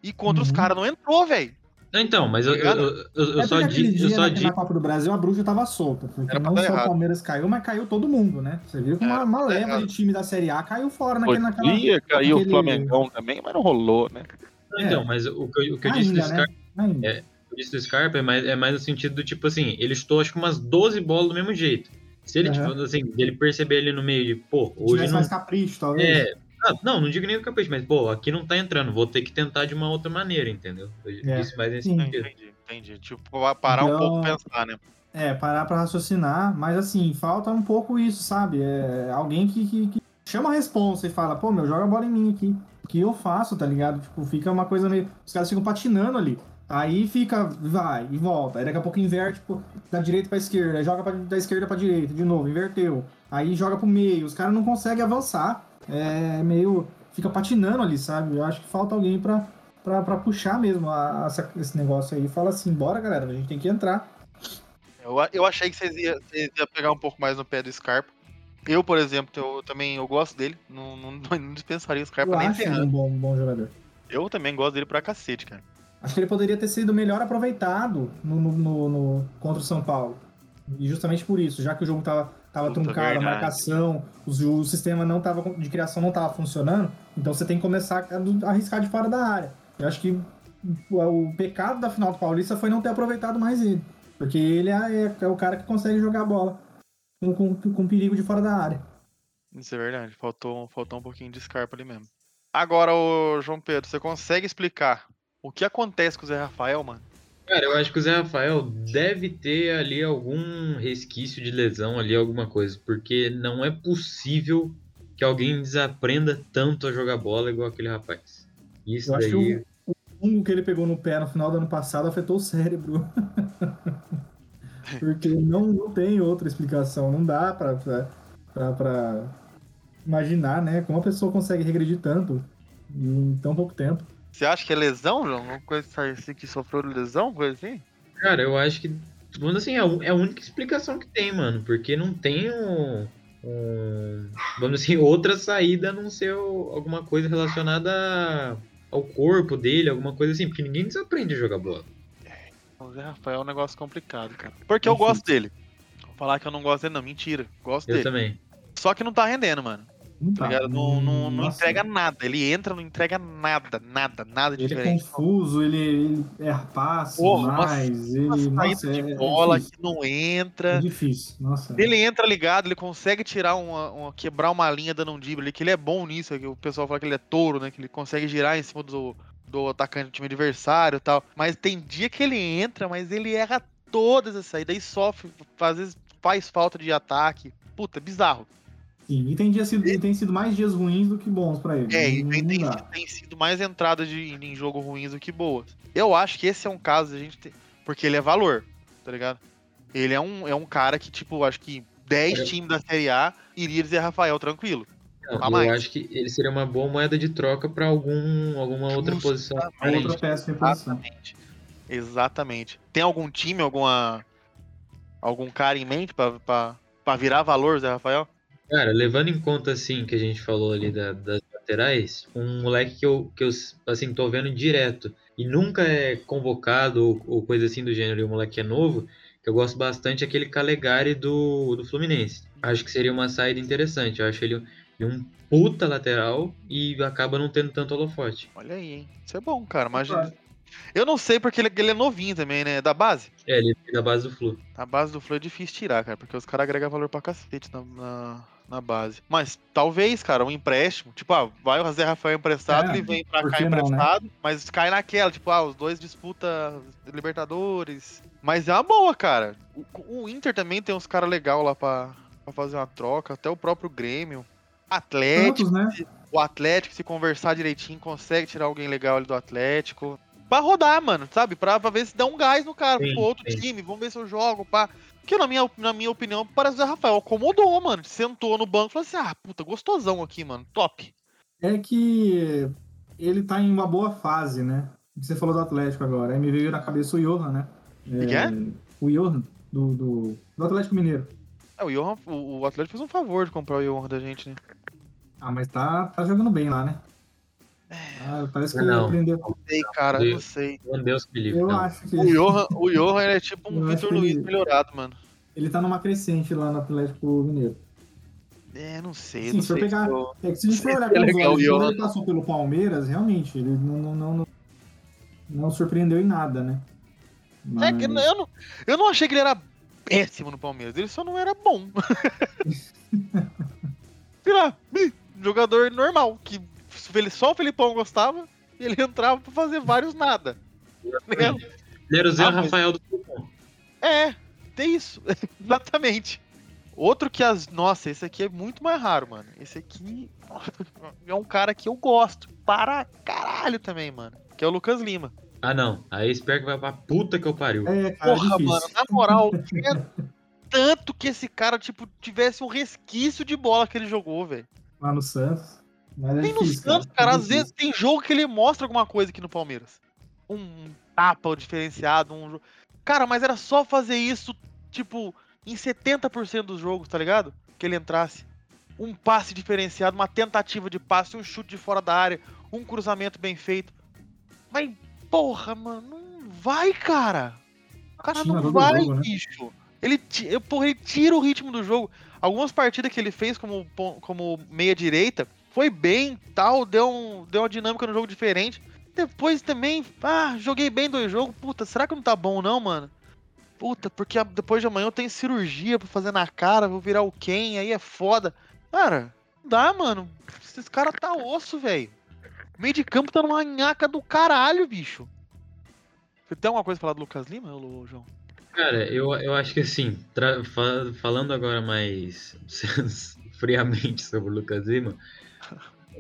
E contra os Uhum. caras não entrou, velho. Então, mas eu, eu, eu, eu- eu é só digo. Eu só na, digo. na Copa do Brasil a bruxa tava solta. Porque não só errado. o Palmeiras caiu, mas caiu todo mundo, né? Você viu que uma, uma leva de time da Série A caiu fora naquele, naquela. Podia cair o Flamengão também, mas não rolou, né? Então, mas o que eu, o que eu disse do né? Scarpa. É. eu disse do Scarpa é mais, é mais no sentido do tipo assim, ele chutou acho que umas 12 bolas do mesmo jeito. Se ele, tipo, assim, ele perceber ali no meio de, pô, Se hoje tivesse não. mais capricho, talvez. É. Ah, não, não digo nem o capricho, mas, pô, aqui não tá entrando, vou ter que tentar de uma outra maneira, entendeu? Eu É. disse mais nesse Sim. sentido. Entendi, entendi. Tipo, parar um Então- pouco e pensar, né? É, parar pra raciocinar, mas assim, falta um pouco isso, sabe? É, alguém que, que- que chama a responsa e fala, pô, meu, joga a bola em mim aqui. O que eu faço, tá ligado? Tipo, fica uma coisa meio. Os caras ficam patinando ali. Aí fica, vai e volta. Aí daqui a pouco inverte tipo, da direita pra esquerda, aí joga pra, da esquerda pra direita, de novo, inverteu. Aí joga pro meio. Os caras não conseguem avançar. É meio. Fica patinando ali, sabe? Eu acho que falta alguém pra, pra, pra puxar mesmo a- essa- esse negócio aí. Fala assim, bora galera, a gente tem que entrar. Eu, a- eu achei que vocês iam, iam pegar um pouco mais no pé do Scarpa. Eu, por exemplo, eu também eu gosto dele. Não, não, não dispensaria os caras Eu nem acho ele um ferrando. bom, um bom jogador. Eu também gosto dele pra cacete, cara. Acho que ele poderia ter sido melhor aproveitado no, no- no- no- contra o São Paulo. E justamente por isso, já que o jogo tava, tava Puta, truncado, a verdade. marcação, os- o, sistema não tava, de criação não tava funcionando, então você tem que começar a a arriscar de fora da área. Eu acho que o, o pecado da final do Paulista foi não ter aproveitado mais ele. Porque ele é, é- é o cara que consegue jogar a bola com, com, com perigo de fora da área. Isso é verdade. Faltou, faltou um pouquinho de Scarpa ali mesmo. Agora, ô João Pedro, você consegue explicar o que acontece com o Zé Rafael, mano? Cara, eu acho que o Zé Rafael deve ter ali algum resquício de lesão ali, alguma coisa, porque não é possível que alguém desaprenda tanto a jogar bola igual aquele rapaz. Isso Eu acho daí. que o, o fungo que ele pegou no pé no final do ano passado afetou o cérebro. Porque não, não tem outra explicação. Não dá pra, pra, pra, pra imaginar, né? Como a pessoa consegue regredir tanto em tão pouco tempo. Você acha que é lesão, João? Uma coisa assim que sofreu de lesão, coisa assim? Cara, eu acho que. Assim, é a, única explicação que tem, mano. Porque não tem um. um- vamos assim, outra saída a não ser o- alguma coisa relacionada ao corpo dele, alguma coisa assim. Porque ninguém desaprende a jogar bola. O Zé Rafael é um negócio complicado, cara. Porque eu gosto dele. Vou falar que eu não gosto dele, não. Mentira. Gosto Eu dele. também. Só que não tá rendendo, mano. Não Tá ligado? Não, não, não Nossa, entrega nada. Ele entra, não entrega nada, nada, nada Ele é diferente. confuso, ele, ele erra passe Porra, uma- mais. Uma Ele, saída nossa, de é, bola é que não É entra. difícil. Nossa. Ele entra ligado, ele consegue tirar uma, uma- quebrar uma linha dando um drible que ele é bom nisso, que o pessoal fala que ele é touro, né? Que ele consegue girar em cima do, do atacante do time adversário e tal. Mas tem dia que ele entra, mas ele erra todas as saídas e sofre, às vezes faz falta de ataque. Puta, bizarro. Sim, e tem, dia sido, e tem sido mais dias ruins do que bons pra ele. É, e Não- tem, não tem, sido mais entradas de, em jogo ruins do que boas. Eu acho que esse é um caso a gente tem. Porque ele é valor, tá ligado? Ele é um, é um cara que, tipo, acho que 10 É. times da Série A iria dizer Rafael tranquilo. Não, eu acho que ele seria uma boa moeda de troca pra algum, alguma outra Justo. posição. Outra peça de reposição. Exatamente. Exatamente. Tem algum time, alguma. Algum cara em mente pra virar valor, Zé Rafael? Cara, levando em conta assim que a gente falou ali da- das laterais, um moleque que eu, que eu assim, tô vendo direto e nunca é convocado ou, ou coisa assim do gênero, e o moleque é novo, que eu gosto bastante é aquele Calegari do, do Fluminense. Acho que seria uma saída interessante. Eu acho ele um puta lateral e acaba não tendo tanto holofote. Olha aí, hein? Isso é bom, cara. Imagina. Eu não sei porque ele, ele é novinho também, né? Da base. É, ele é da base do Flu. A base do Flu é difícil tirar, cara, porque os caras agregam valor pra cacete na, na, na base. Mas talvez, cara, um empréstimo. Tipo, ah, vai o Zé Rafael emprestado, É, ele vem pra cá não, né? emprestado, mas cai naquela, tipo, ah, os dois disputam Libertadores. Mas é uma boa, cara. O, o Inter também tem uns caras legais lá pra, pra fazer uma troca, até o próprio Grêmio. Atlético, Tantos, né? o Atlético, se conversar direitinho, consegue tirar alguém legal ali do Atlético. Pra rodar, mano, sabe? Pra, pra ver se dá um gás no cara, Sim, pro outro sim. time, vamos ver se eu jogo, pá. Porque na minha, na minha opinião, parece que o Zé Rafael acomodou, mano. Sentou no banco e falou assim: ah, puta, gostosão aqui, mano. Top. É que ele tá em uma boa fase, né? Você falou do Atlético agora. Aí me veio na cabeça o Johan, né? O que é? O Johan, do, do, do Atlético Mineiro. É, o, Johan, o, o Atlético fez um favor de comprar o Johan da gente, né? Ah, mas tá, tá jogando bem lá, né? Ah, parece que Não. ele aprendeu. Não sei, cara, não sei. Meu Deus que livre. Eu não. acho que O Johan, o Johan é tipo um Vitor Luiz ele- melhorado, mano. ele tá numa crescente lá no Atlético Mineiro. É, não sei, Sim, não se for sei. pegar- eu- É que se a gente for olhar é com os legal, olhos, o quando Johan. ele passou pelo Palmeiras, realmente, ele não, não, não, não, não surpreendeu em nada, né? É que eu não, eu não achei que ele era péssimo no Palmeiras, ele só não era bom. Sei lá, jogador normal, que só o Felipão gostava e ele entrava pra fazer vários nada. Ele era o Zé Ah, Rafael do Flu. É, tem isso, exatamente. Outro que as. Nossa, esse aqui é muito mais raro, mano. Esse aqui é um cara que eu gosto. Para caralho também, mano. Que é o Lucas Lima. Ah, não. Aí espero que vai pra puta que eu pariu. É, cara, Porra, difícil. mano, na moral, é tanto que esse cara, tipo, tivesse um resquício de bola que ele jogou, velho. Lá no Santos. Mas é Tem no difícil, Santos, cara, é às vezes tem jogo que ele mostra alguma coisa aqui no Palmeiras. Um tapa diferenciado, um jogo. Cara, mas era só fazer isso, tipo, em 70% dos jogos, tá ligado? Que ele entrasse. um passe diferenciado, uma tentativa de passe, um chute de fora da área, um cruzamento bem feito. Mas, porra, mano, não vai, cara. O cara não vai, jogo, né? bicho. Ele, porra, ele tira o ritmo do jogo. Algumas partidas que ele fez como, como meia-direita foi bem, tal, deu, um, deu uma dinâmica no jogo diferente. Depois também, ah, joguei bem dois jogos. Puta, será que não tá bom não, mano? Puta, porque depois de amanhã eu tenho cirurgia pra fazer na cara, vou virar o Ken, aí é foda. Cara, não dá, mano. Esses caras tá osso, velho. Meio de campo tá numa nhaca do caralho, bicho. Você tem alguma coisa pra falar do Lucas Lima, ô, João? Cara, eu, eu acho que assim, falando agora mais friamente sobre o Lucas Lima,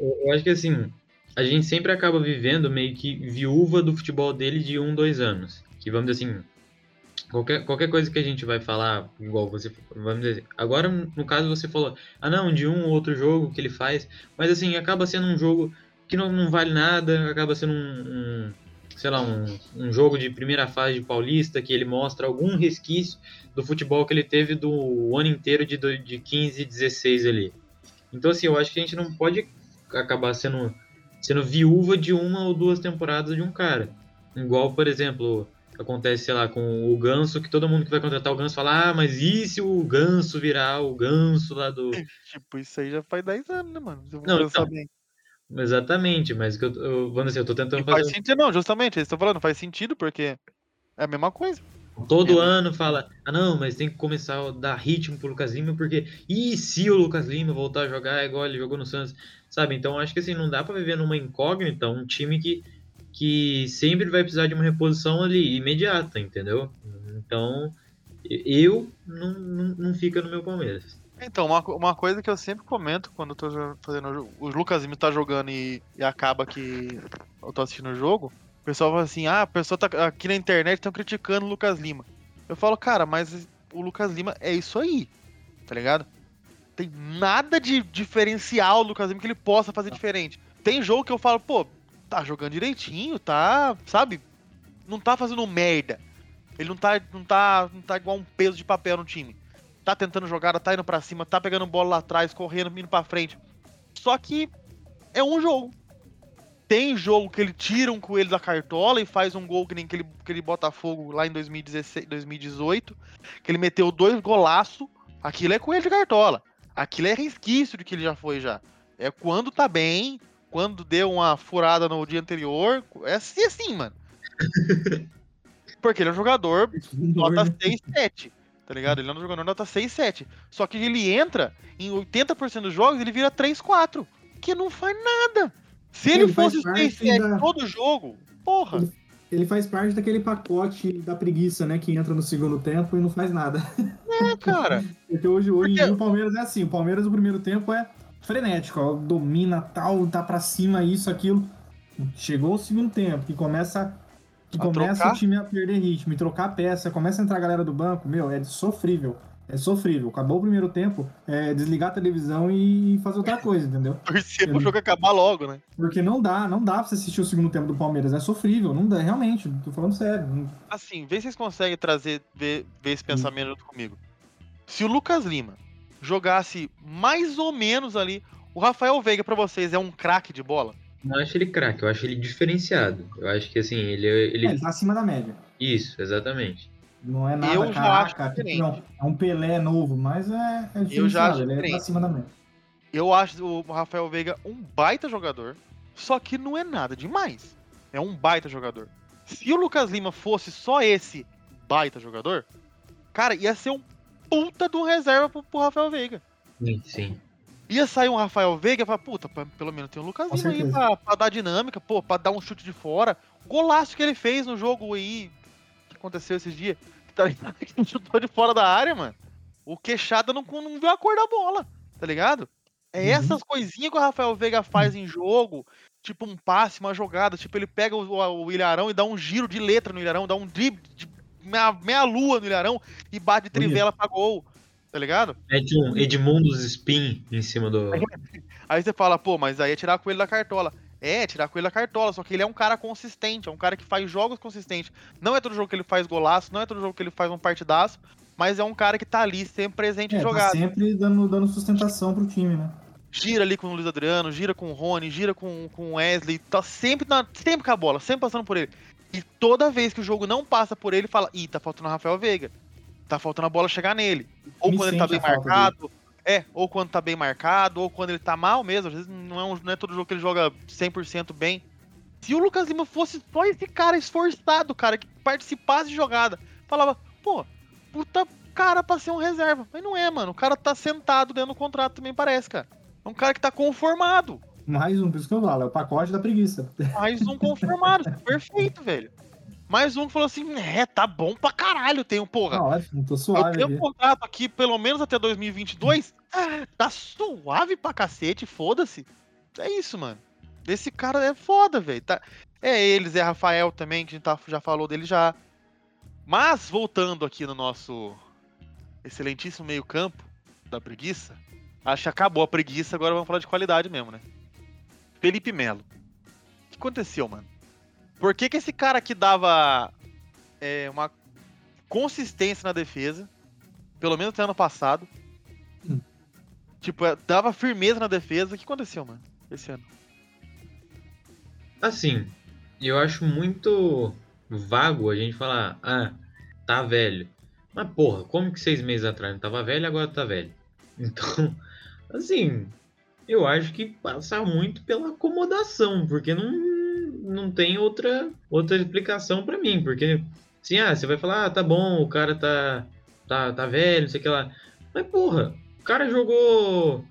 eu, acho que assim, a gente sempre acaba vivendo meio que viúva do futebol dele de um, dois anos. Que vamos dizer assim, qualquer, qualquer coisa que a gente vai falar, igual você, vamos dizer, agora no caso você falou, ah não, de um ou outro jogo que ele faz, mas assim, acaba sendo um jogo que não, não vale nada, acaba sendo um, um, sei lá, um, um jogo de primeira fase de Paulista que ele mostra algum resquício do futebol que ele teve do ano inteiro de, de 15 e 16 ali. Então, assim, eu acho que a gente não pode acabar sendo, sendo viúva de uma ou duas temporadas de um cara. Igual, por exemplo, acontece, sei lá, com o Ganso, que todo mundo que vai contratar o Ganso fala, ah, mas e se o Ganso virar o Ganso lá do... Tipo, isso aí já faz 10 anos, né, mano? Eu Não, então, bem. Exatamente, mas que eu, eu, vamos dizer, eu tô tentando E faz fazer... sentido, não, justamente, eles estão falando, faz sentido, porque é a mesma coisa. Todo É. ano fala, ah não, mas tem que começar a dar ritmo pro Lucas Lima, porque e se o Lucas Lima voltar a jogar igual ele jogou no Santos, sabe? Então acho que assim, não dá pra viver numa incógnita, um time que, que sempre vai precisar de uma reposição ali, imediata, entendeu? Então, eu não, não, não fica no meu Palmeiras. Então, uma, uma coisa que eu sempre comento quando eu tô fazendo o Lucas Lima tá jogando e, e acaba que eu tô assistindo o jogo, o pessoal fala assim, ah, a pessoa tá aqui na internet estão criticando o Lucas Lima. Eu falo, cara, mas o Lucas Lima é isso aí, tá ligado? Tem nada de diferencial do Lima que ele possa fazer diferente. Tem jogo que eu falo, pô, tá jogando direitinho, tá, sabe? Não tá fazendo merda. Ele não tá, não tá, não tá igual um peso de papel no time tá tentando jogada, tá indo pra cima, tá pegando bola lá atrás, correndo, indo pra frente. Só que é um jogo. Tem jogo que ele tira um coelho da cartola e faz um gol que nem aquele, aquele Botafogo lá em 2016, 2018, que ele meteu dois golaços. Aquilo é coelho de cartola. Aquilo é resquício de que ele já foi já. É quando tá bem, quando deu uma furada no dia anterior. É assim, assim mano. Porque ele é um jogador nota 6, 7. Tá ligado? Ele é um jogador nota 6, 7. Só que ele entra, em 80% dos jogos, ele vira 3, 4. Que não faz nada. Se ele, Ele fosse parte 6, 7 da- todo jogo, porra. Ele faz parte daquele pacote da preguiça, né? Que entra no segundo tempo e não faz nada. É, cara. Porque hoje, hoje em Porque- dia o Palmeiras é assim. O Palmeiras no primeiro tempo é frenético, ó, domina tal, tá pra cima, isso, aquilo. Chegou o segundo tempo, que começa, que A começa trocar? o time a perder ritmo e trocar peça, começa a entrar a galera do banco, meu, é sofrível. É sofrível. Acabou o primeiro tempo, é desligar a televisão e fazer outra coisa, entendeu? Torcer pro jogo acabar logo, né? Porque não dá, não dá pra você assistir o segundo tempo do Palmeiras. É sofrível, não dá, realmente, tô falando sério. Não- Assim, vê se vocês conseguem trazer, ver, ver esse pensamento junto comigo. Se o Lucas Lima jogasse mais ou menos ali, o Rafael Veiga pra vocês é um craque de bola? Não acho ele craque, eu acho ele diferenciado. Eu acho que assim, ele, ele... É, ele tá acima da média. Isso, exatamente. Não é nada, Eu já caraca, acho tipo, diferente. não, é um Pelé novo, mas é, é Eu já acho ele é diferente. acima da média. Eu acho o Rafael Veiga um baita jogador, só que não é nada demais. É um baita jogador. Se o Lucas Lima fosse só esse baita jogador, cara, ia ser um puta de um reserva pro, pro Rafael Veiga. Sim, sim. Ia sair um Rafael Veiga e falar, puta, pelo menos tem um Lucas Lima aí pra, pra dar dinâmica, pô, pra dar um chute de fora. Golaço que ele fez no jogo aí, que aconteceu esses dias. Tá ligado? Que chutou de fora da área, mano. O queixada não, não viu a cor da bola, tá ligado? É Uhum. essas coisinhas que o Rafael Veiga faz em jogo, tipo um passe, uma jogada, tipo ele pega o, o, o Ilharão e dá um giro de letra no Ilharão, dá um drible de meia, meia lua no Ilharão e bate de trivela pra gol, tá ligado? Mete um Edmundos Spin em cima do. Aí você fala, pô, mas aí é tirar coelho da cartola. É, tirar coelho da cartola, só que ele é um cara consistente, é um cara que faz jogos consistentes. Não é todo jogo que ele faz golaço, não é todo jogo que ele faz um partidaço, mas é um cara que tá ali sempre presente É, em tá jogada. sempre dando, dando sustentação pro time, né? Gira ali com o Luiz Adriano, gira com o Rony, gira com, com o Wesley, tá sempre, na, sempre com a bola, sempre passando por ele. E toda vez que o jogo não passa por ele, fala, ih, tá faltando o Rafael Veiga. Tá faltando a bola chegar nele. Ou Me quando ele tá bem marcado. É, ou quando tá bem marcado, ou quando ele tá mal mesmo. Às vezes não é, um- não é todo jogo que ele joga 100% bem. Se o Lucas Lima fosse só esse cara esforçado, cara, que participasse de jogada, falava, pô, puta cara pra ser um reserva. Mas não é, mano. O cara tá sentado dentro do contrato também, parece, cara. É um cara que tá conformado. Mais um, por isso que eu falo, é o pacote da preguiça. Mais um conformado. Perfeito, velho. Mais um que falou assim, é, tá bom pra caralho, tenho, porra. Tá ótimo, tô Eu suave tenho um contrato aqui pelo menos até 2022. Ah, tá suave pra cacete, foda-se. É isso, mano. Esse cara é foda, velho. Tá... É ele, Zé Rafael também, que a gente tá- já falou dele já. Mas, voltando aqui no nosso excelentíssimo meio-campo da preguiça, acho que acabou a preguiça, agora vamos falar de qualidade mesmo, né? Felipe Melo. O que aconteceu, mano? Por que, que esse cara que dava é, uma consistência na defesa, pelo menos até ano passado. Hum. Tipo, é, dava firmeza na defesa. O que aconteceu, mano? Esse ano. Assim, eu acho muito vago a gente falar, ah, tá velho. Mas porra, como que seis meses atrás não tava velho e agora tá velho? Então, assim, eu acho que passa muito pela acomodação, porque não, não tem outra, outra explicação pra mim. Porque, assim, ah, você vai falar, ah, tá bom, o cara tá, tá, tá velho, não sei o que lá. Mas porra, o cara jogou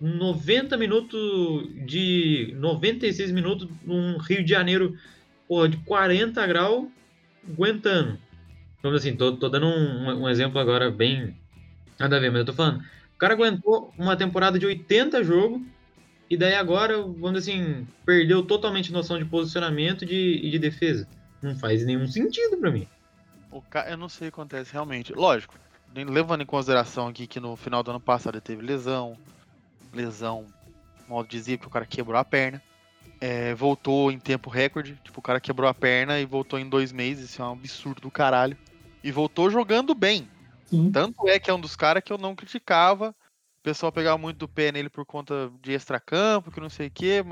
90 minutos de 96 minutos num Rio de Janeiro, porra, de 40 graus, aguentando. Vamos assim, tô, tô dando um, um exemplo agora bem nada a ver, mas eu tô falando. O cara aguentou uma temporada de 80 jogos e daí agora, vamos dizer assim, perdeu totalmente noção de posicionamento de, e de defesa. Não faz nenhum sentido pra mim. O ca... Eu não sei o que acontece realmente. Lógico, nem- levando em consideração aqui que no final do ano passado ele teve lesão. Lesão, modo dizia que o cara quebrou a perna. É, voltou em tempo recorde. Tipo, o cara quebrou a perna e voltou em dois meses. Isso é um absurdo do caralho. E voltou jogando bem. Sim. Tanto é que é um dos caras que eu não criticava. O pessoal pegava muito do pé nele por conta de extracampo, que não sei o quê.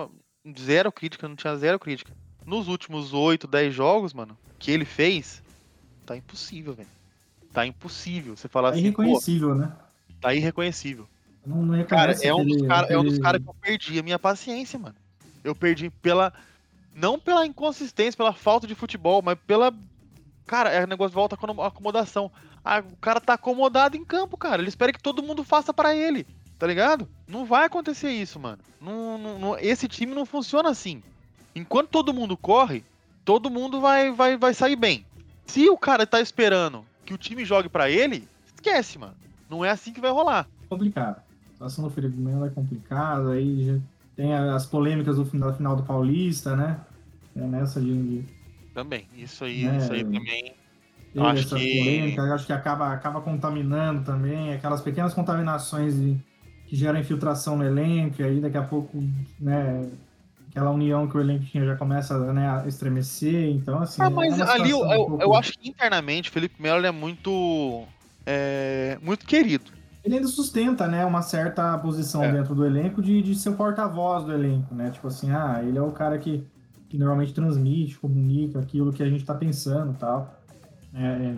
Zero crítica, não tinha zero crítica. Nos últimos 8, 10 jogos, mano, que ele fez, tá impossível, velho. Tá impossível. Você falar É assim, irreconhecível, né? tá irreconhecível. Não, não Cara, reconhece é um dos aquele- caras é um dos cara que eu perdi a minha paciência, mano. Eu perdi pela. Não pela inconsistência, pela falta de futebol, mas pela. Cara, é o negócio de volta com a acomodação. O cara tá acomodado em campo, cara. Ele espera que todo mundo faça pra ele. Tá ligado? Não vai acontecer isso, mano. Não, não- não- esse time não funciona assim. Enquanto todo mundo corre, todo mundo vai, vai, vai sair bem. Se o cara tá esperando que o time jogue pra ele, esquece, mano. Não é assim que vai rolar. complicado. A situação do Felipe Melo é complicada, aí já tem as polêmicas do final, final do Paulista, né? É nessa de, de Também. Isso aí, É. isso aí também. Ter Acho que- acho que acaba, acaba contaminando também, aquelas pequenas contaminações de- que geram infiltração no elenco, e aí daqui a pouco, né, aquela união que o elenco tinha já começa né, a estremecer, então assim... Ah, é mas uma ali eu, um eu, pouco- eu acho que internamente o Felipe Melo é muito. É, muito querido. Ele ainda sustenta, né, uma certa posição É. dentro do elenco de, de ser o porta-voz do elenco, né? Tipo assim, ah, ele é o cara que, que normalmente transmite, comunica aquilo que a gente tá pensando e tal. É, é.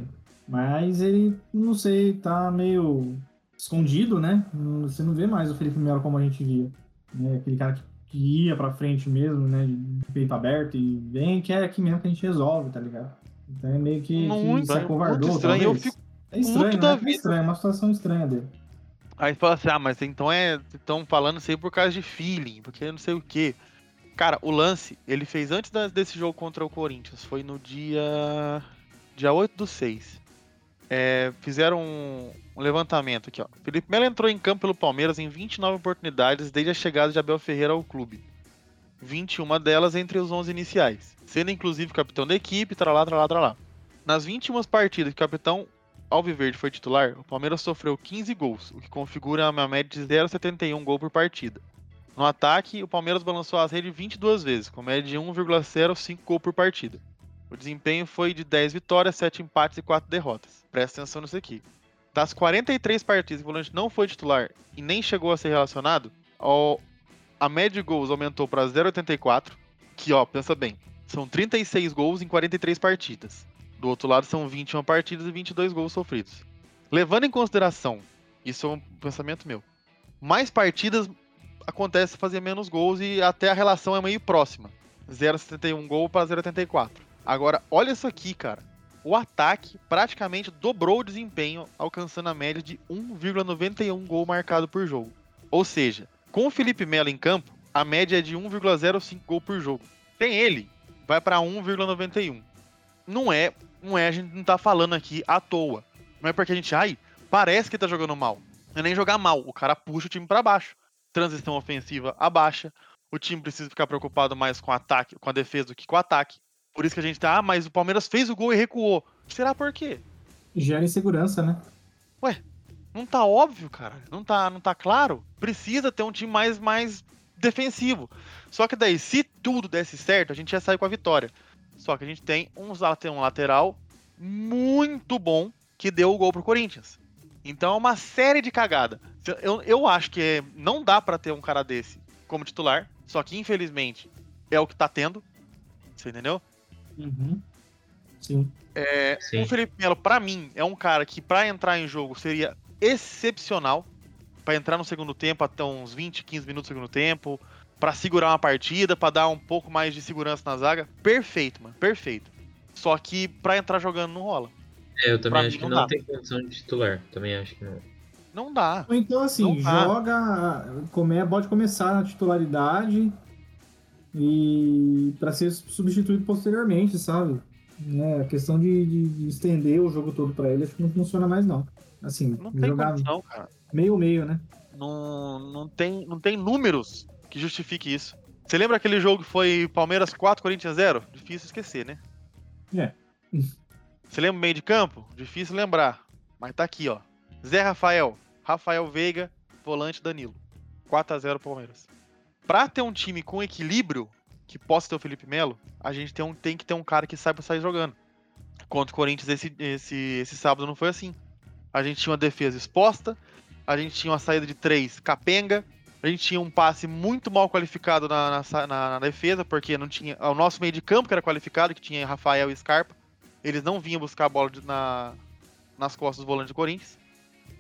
mas ele, não sei, tá meio escondido, né? Você não vê mais o Felipe Melo como a gente via. Né? Aquele cara que, que ia pra frente mesmo, né? De peito aberto e vem, que é aqui mesmo que a gente resolve, tá ligado? Então é meio que, que Muito, se acovardou, muito estranho. Eu fico É estranho, muito né? da É vida. estranho, é uma situação estranha dele. Aí fala assim, ah, mas então é. Estão falando isso aí por causa de feeling, porque não sei o quê. Cara, o lance, ele fez antes desse jogo contra o Corinthians. Foi no dia. Dia 8 do 6. É, fizeram um, um levantamento aqui, ó. Felipe Melo entrou em campo pelo Palmeiras em 29 oportunidades desde a chegada de Abel Ferreira ao clube. 21 delas entre os 11 iniciais, sendo inclusive capitão da equipe, tralá, tralá, tralá. Nas 21 partidas que o capitão Alviverde foi titular, o Palmeiras sofreu 15 gols, o que configura uma média de 0,71 gol por partida. No ataque, o Palmeiras balançou as redes 22 vezes, com média de 1,05 gol por partida. O desempenho foi de 10 vitórias, 7 empates e 4 derrotas. Presta atenção nisso aqui. Das 43 partidas que o volante não foi titular e nem chegou a ser relacionado, ó, a média de gols aumentou para 0,84, que ó, pensa bem, são 36 gols em 43 partidas. Do outro lado são 21 partidas e 22 gols sofridos. Levando em consideração, isso é um pensamento meu, mais partidas acontece fazer menos gols e até a relação é meio próxima. 0,71 gol para 0,84. Agora, olha isso aqui, cara. O ataque praticamente dobrou o desempenho, alcançando a média de 1,91 gol marcado por jogo. Ou seja, com o Felipe Melo em campo, a média é de 1,05 gol por jogo. Tem ele, vai para 1,91. Não é, não é, a gente não tá falando aqui à toa. Não é porque a gente, ai, parece que tá jogando mal. Não é nem jogar mal, o cara puxa o time para baixo. Transição ofensiva abaixa. O time precisa ficar preocupado mais com o ataque, com a defesa do que com o ataque. Por isso que a gente tá, ah, mas o Palmeiras fez o gol e recuou. Será por quê? Gera insegurança, né? Não tá óbvio, cara. Não tá, não tá claro. Precisa ter um time mais, mais defensivo. Só que daí, se tudo desse certo, a gente ia sair com a vitória. Só que a gente tem um, um lateral muito bom que deu o gol pro Corinthians. Então é uma série de cagada. Eu, eu acho que não dá para ter um cara desse como titular. Só que infelizmente é o que tá tendo. Você entendeu? Uhum. Sim. É, Sim. O Felipe Melo, pra mim, é um cara que pra entrar em jogo seria excepcional. Pra entrar no segundo tempo, até uns 20, 15 minutos no segundo tempo. Pra segurar uma partida, pra dar um pouco mais de segurança na zaga. Perfeito, mano. Perfeito. Só que pra entrar jogando não rola. É, eu também Pra acho mim que não não dá. tem condição de titular. Também acho que não. Não dá. Ou então, assim, Não joga. Come, pode começar na titularidade e para ser substituído posteriormente, sabe? Né, a questão de, de- de estender o jogo todo para ele, acho que não funciona mais, não. Assim, Não tem jogar condição, cara. meio-meio, né? Não, não, tem, não tem números que justifique isso. Você lembra aquele jogo que foi Palmeiras 4, Corinthians 0? Difícil esquecer, né? É. Você lembra o meio de campo? Difícil lembrar. Mas tá aqui, ó. Zé Rafael, Rafael Veiga, volante Danilo. 4 a 0 Palmeiras. Pra ter um time com equilíbrio, que possa ter o Felipe Melo, a gente tem, um, tem que ter um cara que saiba sair jogando. Contra o Corinthians esse, esse, esse sábado não foi assim. A gente tinha uma defesa exposta, a gente tinha uma saída de três capenga, a gente tinha um passe muito mal qualificado na, na- na defesa, porque não tinha. O nosso meio de campo que era qualificado, que tinha Rafael e Scarpa, eles não vinham buscar a bola de- na, nas costas do volante do Corinthians.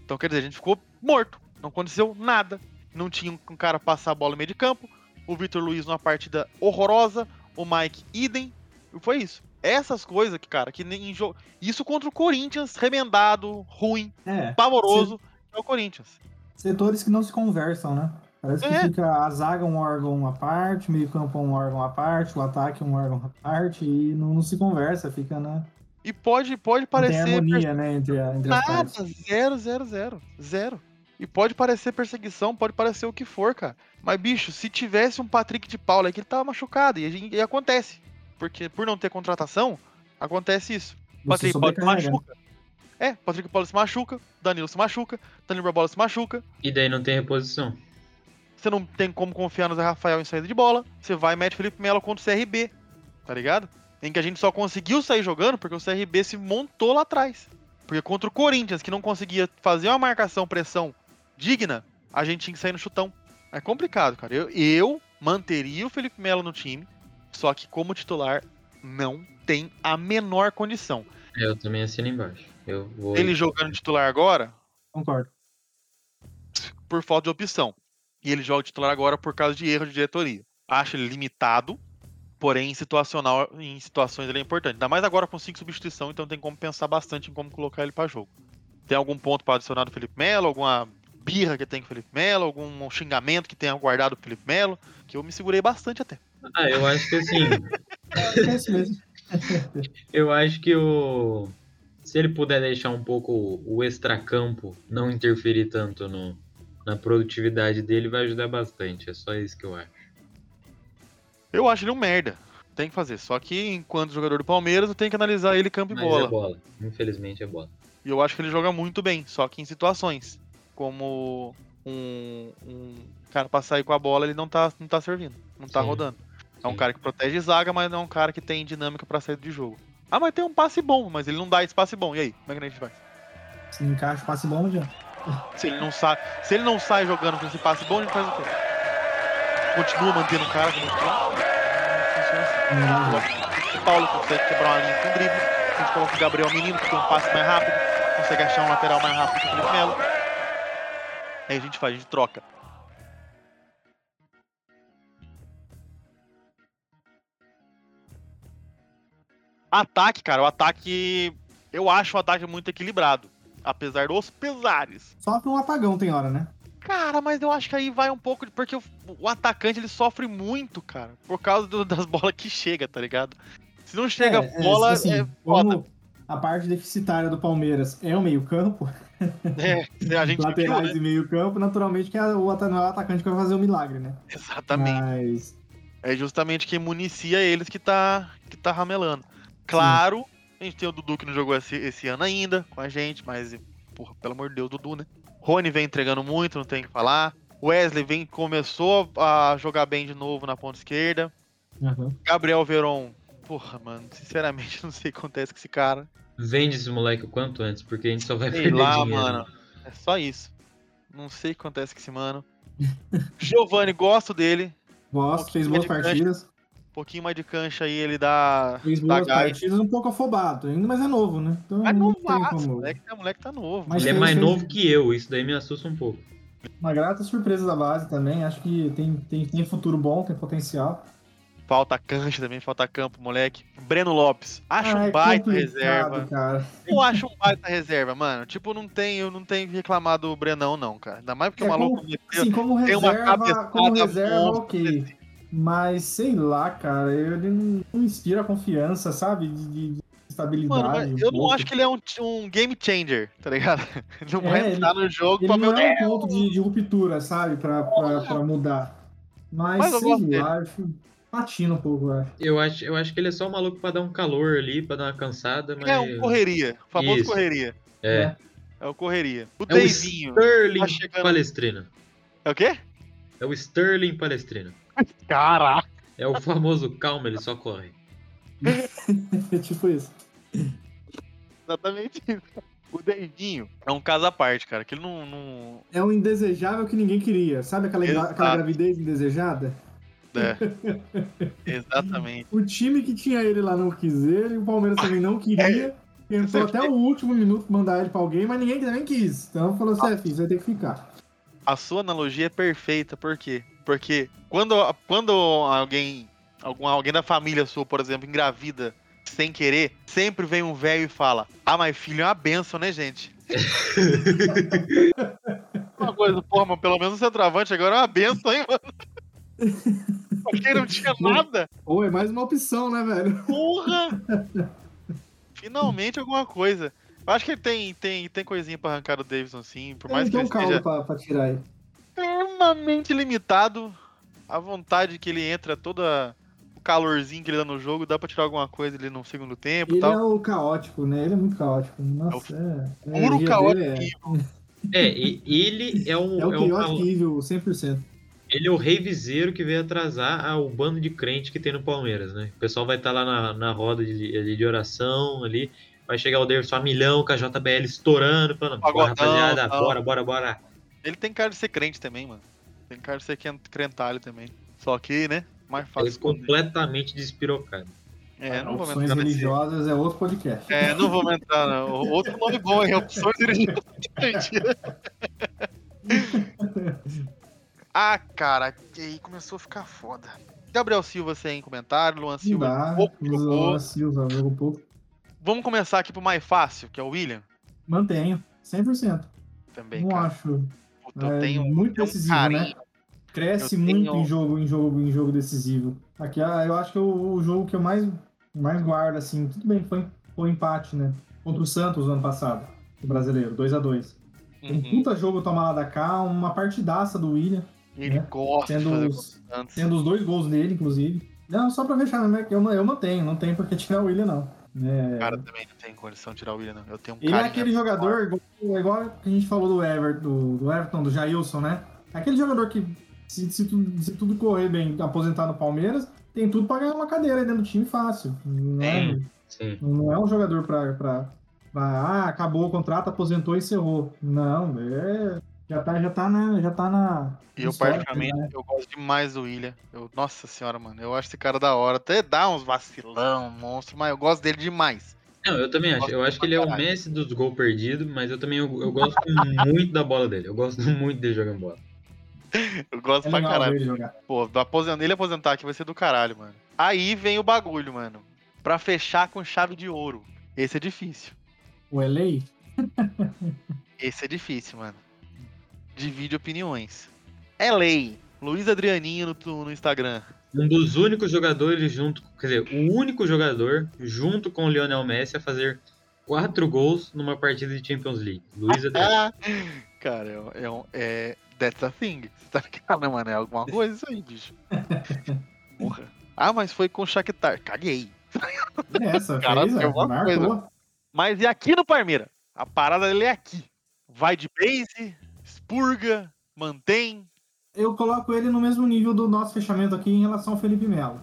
Então, quer dizer, a gente ficou morto. Não aconteceu nada. Não tinha um cara passar a bola no meio de campo. O Vitor Luiz numa partida horrorosa. O Mike idem. E foi isso. Essas coisas que, cara, que nem em jogo. Isso contra o Corinthians, remendado, ruim, É. pavoroso, é o Corinthians. Setores que não se conversam, né? Parece que É. fica a zaga um órgão à parte, meio campo um órgão à parte, o ataque um órgão à parte e não, não se conversa, fica, né? E pode, pode Não tem parecer. harmonia, né, entre, a, entre Nada, zero, zero, zero. Zero. E pode parecer perseguição, pode parecer o que for, cara. Mas, bicho, se tivesse um Patrick de Paula aí que ele tava machucado, e, e acontece. Porque por não ter contratação, acontece isso. Você Patrick Paula se sobrecarrega. machuca. É, Patrick Paula se machuca, Danilo se machuca, Danilo Barbosa se machuca. E daí não tem reposição. Você não tem como confiar no Zé Rafael em saída de bola. Você vai e mete Felipe Melo contra o CRB. Tá ligado? Em que a gente só conseguiu sair jogando porque o CRB se montou lá atrás. Porque contra o Corinthians, que não conseguia fazer uma marcação, pressão digna, a gente tinha que sair no chutão. É complicado, cara. Eu, eu manteria o Felipe Melo no time, só que como titular, não tem a menor condição. É, Eu também assino embaixo. Eu vou. Ele jogando titular agora, Concordo. por falta de opção. E ele joga titular agora por causa de erro de diretoria. Acho ele limitado, porém em situacional, em situações ele é importante. Ainda mais agora com cinco substituição, então tem como pensar bastante em como colocar ele para jogo. Tem algum ponto para adicionar do Felipe Melo, alguma birra que tem com o Felipe Melo, algum xingamento que tenha guardado o Felipe Melo, que eu me segurei bastante até. Ah, eu acho que assim. É isso mesmo. eu acho que o. Se ele puder deixar um pouco o extracampo não interferir tanto no, na produtividade dele, vai ajudar bastante. É só isso que eu acho. Eu acho ele um merda. Tem que fazer. Só que enquanto jogador do Palmeiras, eu tenho que analisar ele campo e Mas bola. é bola. Infelizmente é bola. E eu acho que ele joga muito bem, só que em situações. Como um, um cara pra sair com a bola, ele não tá, não tá servindo, não tá Sim. rodando. É um Sim. cara que protege zaga, mas não é um cara que tem dinâmica pra sair de jogo. Ah, mas tem um passe bom, mas ele não dá esse passe bom. E aí? Como é que a gente faz? Se não encaixa, passe bom, já. Se ele não sai, se ele não sai jogando com esse passe bom, ele faz o quê? Continua mantendo o cara como titular? Não funciona assim. O Paulo consegue quebrar uma linha com drible. A gente coloca o Gabriel Menino, que tem um passe mais rápido, consegue achar um lateral mais rápido que o Felipe Melo. Aí a gente faz, a gente troca. Ataque, cara, o ataque. Eu acho o ataque muito equilibrado. Apesar dos pesares. Sofre um apagão, tem hora, né? Cara, mas eu acho que aí vai um pouco. de- Porque o, o atacante ele sofre muito, cara. Por causa do- das bolas que chega, tá ligado? Se não chega É, é, bola, assim, é foda. a parte deficitária do Palmeiras é o meio-campo, É, a gente viu, laterais né? e meio-campo, naturalmente que é o é atacante que vai fazer o milagre, né? Exatamente. Mas É justamente quem municia eles que tá, que tá ramelando. Claro, a gente tem o Dudu que não jogou esse, esse ano ainda com a gente, mas, porra, pelo amor de Deus, Dudu, né? Rony vem entregando muito, não tem o que falar. Wesley vem, começou a jogar bem de novo na ponta esquerda. Gabriel Veron, porra, mano, sinceramente não sei o que acontece com esse cara. Vende esse moleque o quanto antes, porque a gente só vai Sei perder lá, dinheiro. mano. É só isso. Não sei o que acontece com esse mano. Giovanni, gosto dele. gosto, fez pouquinho boas partidas. Um pouquinho mais de cancha aí, ele dá. Fez dá boas gás. partidas, um pouco afobado ainda, mas é novo, né? Então Mas não não tem vai, como. moleque, o moleque tá novo. Mas Ele é fez- mais fez novo que eu, isso daí me assusta um pouco. Uma grata surpresa da base também. Acho que tem, tem, tem futuro bom, tem potencial. Falta cancha também, falta campo, moleque. Breno Lopes, acho Ah, um é baita complicado, reserva. Cara. Eu acho um baita reserva, mano. Tipo, não tenho, não tenho que reclamar do Brenão, não, cara. Ainda mais porque É, o maluco meteu- Assim, como tem uma reserva, cabeçada como reserva, monstro, ok. Mas sei lá, cara, ele não, não inspira confiança, sabe? De, de- de estabilidade. Mano, um eu não pouco. acho que ele é um, um game changer, tá ligado? Ele não É, vai entrar no jogo Ele pra não meu é um ponto de, de ruptura, sabe? Pra, pra, pra mudar. Mas, Mas eu sei lá, acho patina um pouco, eu acho. Eu acho, eu acho que ele é só um maluco pra dar um calor ali, pra dar uma cansada, mas. É um correria, o famoso Isso. correria. É. É o correria. O É o Deivinho. Sterling tá chegando- Palestrina. É o quê? É o Sterling Palestrina. Caraca. É o famoso calma, ele só corre. É tipo isso. Exatamente isso. O Deivinho é um caso à parte, cara. Que ele não. não... É um indesejável que ninguém queria. Sabe aquela, Exato. aquela gravidez indesejada? É. Exatamente. O time que tinha ele lá não quis ele, o Palmeiras também não queria. Tentou até o último minuto mandar ele pra alguém, mas ninguém também quis. Então falou assim: é, filho, você vai ter que ficar. A sua analogia é perfeita, por quê? Porque quando, quando alguém, algum, alguém da família sua, por exemplo, engravida sem querer, sempre vem um velho e fala: Ah, mas filho é uma benção, né, gente? uma coisa, porra, mas pelo menos o centroavante agora é uma benção, hein, mano? Porque não tinha nada. Ou é mais uma opção, né, velho? Porra! Finalmente alguma coisa. Eu acho que ele tem, tem, tem coisinha pra arrancar o Davidson, sim. Por mais Ele que tem ele um caldo esteja pra, pra tirar ele. extremamente limitado. A vontade que ele entra, toda o calorzinho que ele dá no jogo, dá pra tirar alguma coisa ali no segundo tempo e Ele tal. é o caótico, né? Ele é muito caótico. Nossa, é. a Puro energia caótico. É, e ele é um. É, é o é um evil 100%. Ele é o reviseiro que veio atrasar o bando de crente que tem no Palmeiras, né? O pessoal vai estar lá na, na roda de, ali de oração ali. Vai chegar o Davidson a milhão com a JBL estourando, falando, bora, rapaziada, tal. bora, bora, bora. Ele tem cara de ser crente também, mano. Tem cara de ser crentalho também. Só que, né? Mais fácil. Ele esconder. completamente despirocado. É, não vou Opções entrar nesse. religiosas é outro podcast. É, não vou entrar, não. Outro nome bom, hein? Opções religiosas. ah, cara, e aí começou a ficar foda. Gabriel Silva sem comentário, Luan Silva dá. pouco jogou. Luan Silva jogou pouco. Vamos começar aqui pro mais fácil, que é o William. Mantenho. 100%. Também, não cara. acho. Puta, eu é tenho, muito tenho um decisivo, né? Cresce Eu muito tenho- em jogo, em jogo, em jogo decisivo. Aqui ah, eu acho que é o, o jogo que eu mais, mais guardo, assim. Tudo bem foi, foi empate, né? Contra o Santos no ano passado, o brasileiro, 2 a 2 Um Uhum. puta jogo tomar lá da cá, uma partidaça do William, Ele né? gosta de sendo fazer os, antes. sendo os dois gols dele, inclusive. Não, só pra fechar, né? eu, eu mantenho, não tem porque tirar o William, não. É, Cara, também não tem condição de tirar o William, não. Eu tenho um ele é aquele jogador, igual, igual que a gente falou do, Ever, do, do Everton, do Jailson, né? Aquele jogador que, se, se, tudo, se tudo correr bem, aposentar no Palmeiras, tem tudo pra ganhar uma cadeira aí dentro do time fácil. Não é, Sim. não é um jogador pra, pra, Ah, acabou o contrato, aposentou e encerrou. Não, é. Já tá, já tá na. Já tá na E eu, particularmente, né? eu gosto demais do William. Eu, nossa senhora, mano. Eu acho esse cara da hora. Até dá uns vacilão, monstro, mas eu gosto dele demais. Não, eu também acho. Eu acho que ele é o Messi dos gols perdidos, mas eu também eu, eu gosto muito da bola dele. Eu gosto muito dele jogando bola. Eu gosto É pra caralho. Pô, do aposentar, ele aposentar aqui vai ser do caralho, mano. Aí vem o bagulho, mano. Pra fechar com chave de ouro. Esse é difícil. O LA? Esse é difícil, mano. Divide opiniões. É lei. Luiz Adrianinho no, no Instagram. Um dos únicos jogadores junto, quer dizer, o único jogador junto com o Lionel Messi a fazer quatro gols numa partida de Champions League. Luiz Adriano. Cara, é, é, um- é. That's a thing. Você tá ligado, mano? É alguma coisa isso aí, bicho. Porra. Ah, mas foi com o Shakhtar. Caguei. Essa, Cara, fez, é, alguma marcou. Mas e aqui no Parmeira? A parada dele é aqui. Vai de base, expurga, mantém. Eu coloco ele no mesmo nível do nosso fechamento aqui em relação ao Felipe Melo.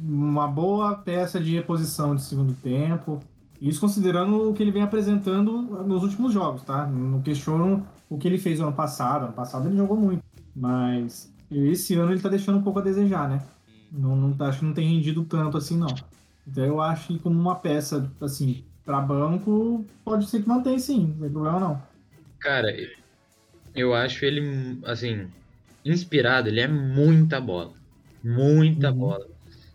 Uma boa peça de reposição de segundo tempo. Isso considerando o que ele vem apresentando nos últimos jogos, tá? Não questiono o que ele fez ano passado. Ano passado ele jogou muito. Mas esse ano ele tá deixando um pouco a desejar, né? Não, não, acho que não tem rendido tanto assim, não. Então eu acho que como uma peça, assim, pra banco, pode ser que mantenha sim, não tem problema não. Cara, eu acho ele, assim, inspirado, ele é muita bola. Muita Uhum. bola.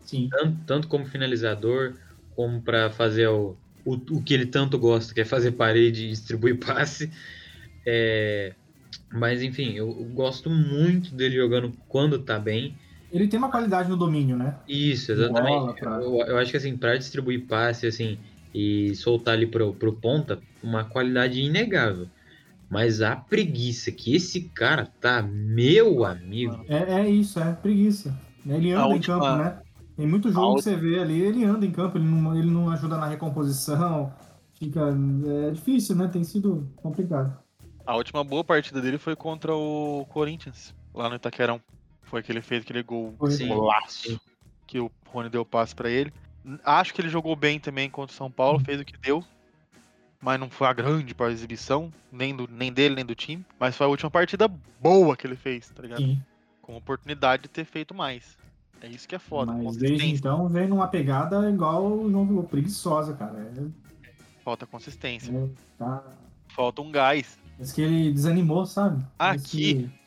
Sim. Tanto, tanto como finalizador, como pra fazer o, o, o que ele tanto gosta, que é fazer parede e distribuir passe. É, mas enfim, eu, eu gosto muito dele jogando quando tá bem. Ele tem uma qualidade no domínio, né? Isso, Bola exatamente. pra- Eu, eu acho que assim, para distribuir passe assim e soltar ali pro, pro ponta, uma qualidade inegável. Mas a preguiça que esse cara tá, meu amigo. É, é isso, é preguiça. Ele A anda em última- campo, né? Tem muito jogo a que você vê ali, ele anda em campo, ele não, ele não ajuda na recomposição. Fica. É difícil, né? Tem sido complicado. A última boa partida dele foi contra o Corinthians, lá no Itaquerão. Foi que ele fez aquele gol golaço que o Rony deu passe pra ele. Acho que ele jogou bem também contra o São Paulo, fez o que deu. Mas não foi a grande para exibição, nem, do, nem dele, nem do time. Mas foi a última partida boa que ele fez, tá ligado? Sim. Com oportunidade de ter feito mais. É isso que é foda. Mas desde então vem numa pegada igual o João preguiçosa, cara. É, Falta consistência. é, tá. Falta um gás. Parece que ele desanimou, sabe? Aqui. que-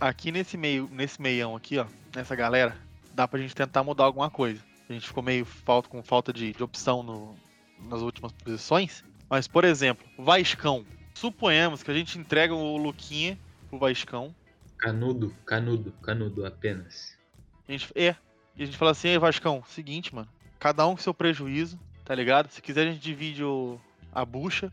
Aqui nesse meio, nesse meião aqui, ó, nessa galera, dá pra gente tentar mudar alguma coisa. A gente ficou meio falta, com falta de, de opção no- nas últimas posições. Mas, por exemplo, Vascão. Suponhamos que a gente entrega o Luquinha pro Vascão. Canudo, canudo, canudo apenas. A gente, é. E a gente fala assim, ei, Vascão, seguinte, mano. Cada um com seu prejuízo, tá ligado? Se quiser, a gente divide o, a bucha.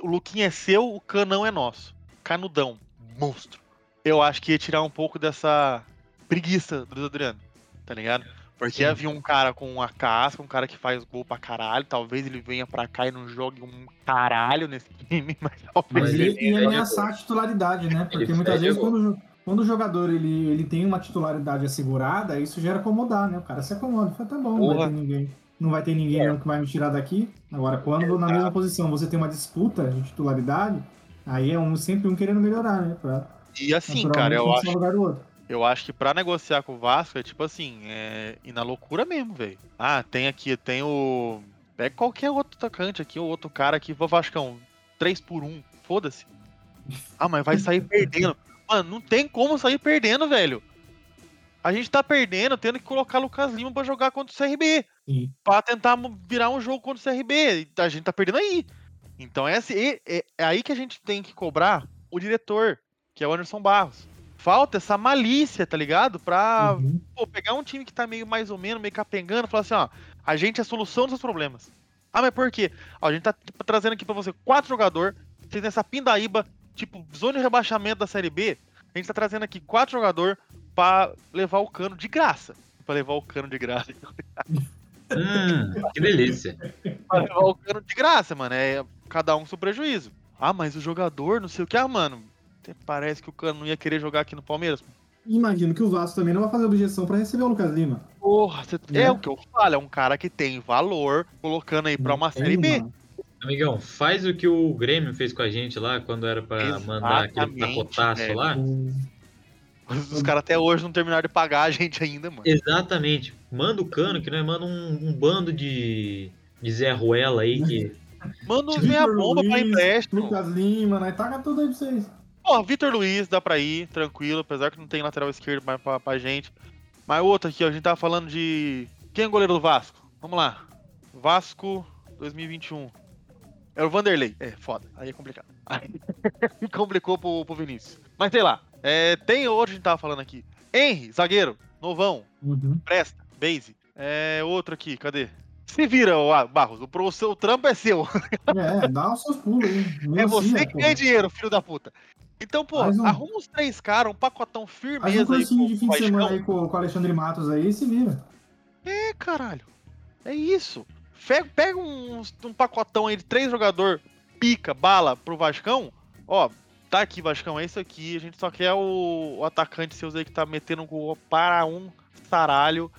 O Luquinha é seu, o canão é nosso. Canudão. Monstro. Eu acho que ia tirar um pouco dessa preguiça do Adriano, tá ligado? Porque Sim. havia um cara com uma casca, um cara que faz gol pra caralho. Talvez ele venha pra cá e não jogue um caralho nesse time, mas talvez Mas Mas ele ele- ia ameaçar a titularidade, né? Porque Ele muitas vezes quando, quando o jogador ele, ele tem uma titularidade assegurada, isso gera acomodar, né? O cara se acomoda. Fala, tá bom, não vai Porra. ter ninguém. Não vai ter ninguém não que vai me tirar daqui. Agora, quando na mesma posição você tem uma disputa de titularidade, aí é um, sempre um querendo melhorar, né? Pra, E assim, cara, eu um acho Eu acho que pra negociar com o Vasco é tipo assim, é ir na loucura mesmo, velho. Ah, tem aqui, tem o. Pega qualquer outro atacante aqui, ou outro cara aqui, vou Vascão, 3 por 1 foda-se. Ah, mas vai sair perdendo. Mano, não tem como sair perdendo, velho. A gente tá perdendo, tendo que colocar Lucas Lima pra jogar contra o CRB. Sim. Pra tentar virar um jogo contra o CRB. A gente tá perdendo aí. Então é, assim, é- é aí que a gente tem que cobrar o diretor, que é o Anderson Barros. Falta essa malícia, tá ligado? Pra Uhum. pô, pegar um time que tá meio mais ou menos, meio capengando, e falar assim, ó, a gente é a solução dos seus problemas. Ah, mas por quê? Ó, a gente tá tipo, trazendo aqui pra você quatro jogadores, vocês nessa pindaíba, tipo, zona de rebaixamento da Série B, a gente tá trazendo aqui quatro jogadores pra levar o cano de graça. Pra levar o cano de graça. Hum, que delícia. pra levar o cano de graça, mano. É cada um com seu prejuízo. Ah, mas o jogador, não sei o que. Ah, mano, até parece que o cano não ia querer jogar aqui no Palmeiras. Imagino que o Vasco também não vai fazer objeção pra receber o Lucas Lima. Porra, você- Né? é o que eu falo, é um cara que tem valor colocando aí pra uma Tem, série B. mano. Amigão, faz o que o Grêmio fez com a gente lá, quando era pra mandar aquele pacotaço lá. Os, caras até hoje não terminaram de pagar a gente ainda, mano. Exatamente. Manda o cano, que nós manda um, um bando de, de Zé Ruela aí que. Manda uns Vitor meia bomba pra Luiz, empréstimo. Lucas Lima, né? Taca tudo aí pra vocês. Ó, Vitor Luiz dá pra ir, tranquilo, apesar que não tem lateral esquerdo mais pra, pra gente. Mas outro aqui, ó, a gente tava falando de. Quem é o goleiro do Vasco? Vamos lá. Vasco 2021. É o Vanderlei. É, foda. Aí é complicado. Aí complicou pro, pro Vinícius. Mas sei lá. É, tem outro que a gente tava falando aqui. Henry, zagueiro, novão, Uhum. presta, base. É, outro aqui, cadê? Se vira, ó, ah, Barros, o, o seu trampo é seu. É, dá os seus pulos aí. É você que pô. ganha dinheiro, filho da puta. Então, pô, um- arruma uns três caras, um pacotão Faz um firmeza aí cursinho com de fim de semana aí com, com o Alexandre Matos aí e se vira. É, caralho. É isso. Fe- Pega uns- um, pacotão aí de três jogador pica, bala pro Vascão. Ó, tá aqui, Vascão, é isso aqui. A gente só quer o, o atacante seus aí que tá metendo gol para um saralho.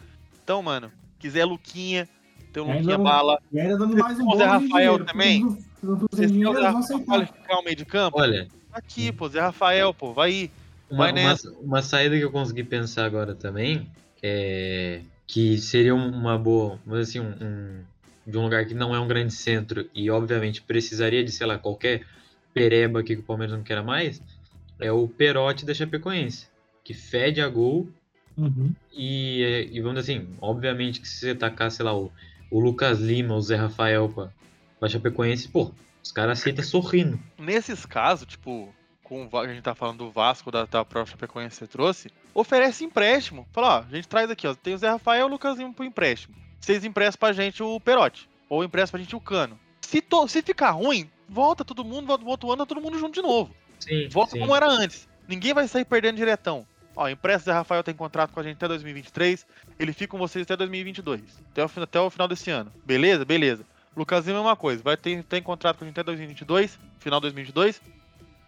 Então, mano, quiser Luquinha, tem um Luquinha bala. E ainda dando mais um de Rafael dinheiro. também? Vocês têm o Rafael aceitar. qualificar o meio de campo? Olha, aqui, pô, Zé Rafael, pô, vai aí. uma, Vai uma, nessa. uma saída que eu consegui pensar agora também é que seria uma boa, mas assim, um, um- de um lugar que não é um grande centro e obviamente precisaria de, sei lá, qualquer pereba aqui que o Palmeiras não queira mais, é o Perotti da Chapecoense, que fede a gol Uhum. e, é, e vamos dizer assim, obviamente que se você tacar, sei lá, o, o Lucas Lima, o Zé Rafael pra, pra Chapecoense, pô, os caras aceitam sorrindo. Nesses casos, tipo, com o a gente tá falando do Vasco, da, da própria Chapecoense que você trouxe, oferece empréstimo. Fala, ó, a gente traz aqui, ó, tem o Zé Rafael e o Lucasinho pro empréstimo. Vocês emprestam pra gente o Perotti, ou emprestam pra gente o Cano. Se, to- se ficar ruim, volta todo mundo, volta, volta o ano, tá todo mundo junto de novo. Sim, Volta sim. como era antes. Ninguém vai sair perdendo diretão. Ó, empresta Zé Rafael tem contrato com a gente até 2023. Ele fica com vocês até 2022. Até o, até o final desse ano. Beleza? Beleza. Lucasinho é a mesma coisa. Vai ter tem contrato com a gente até 2022. Final de 2022.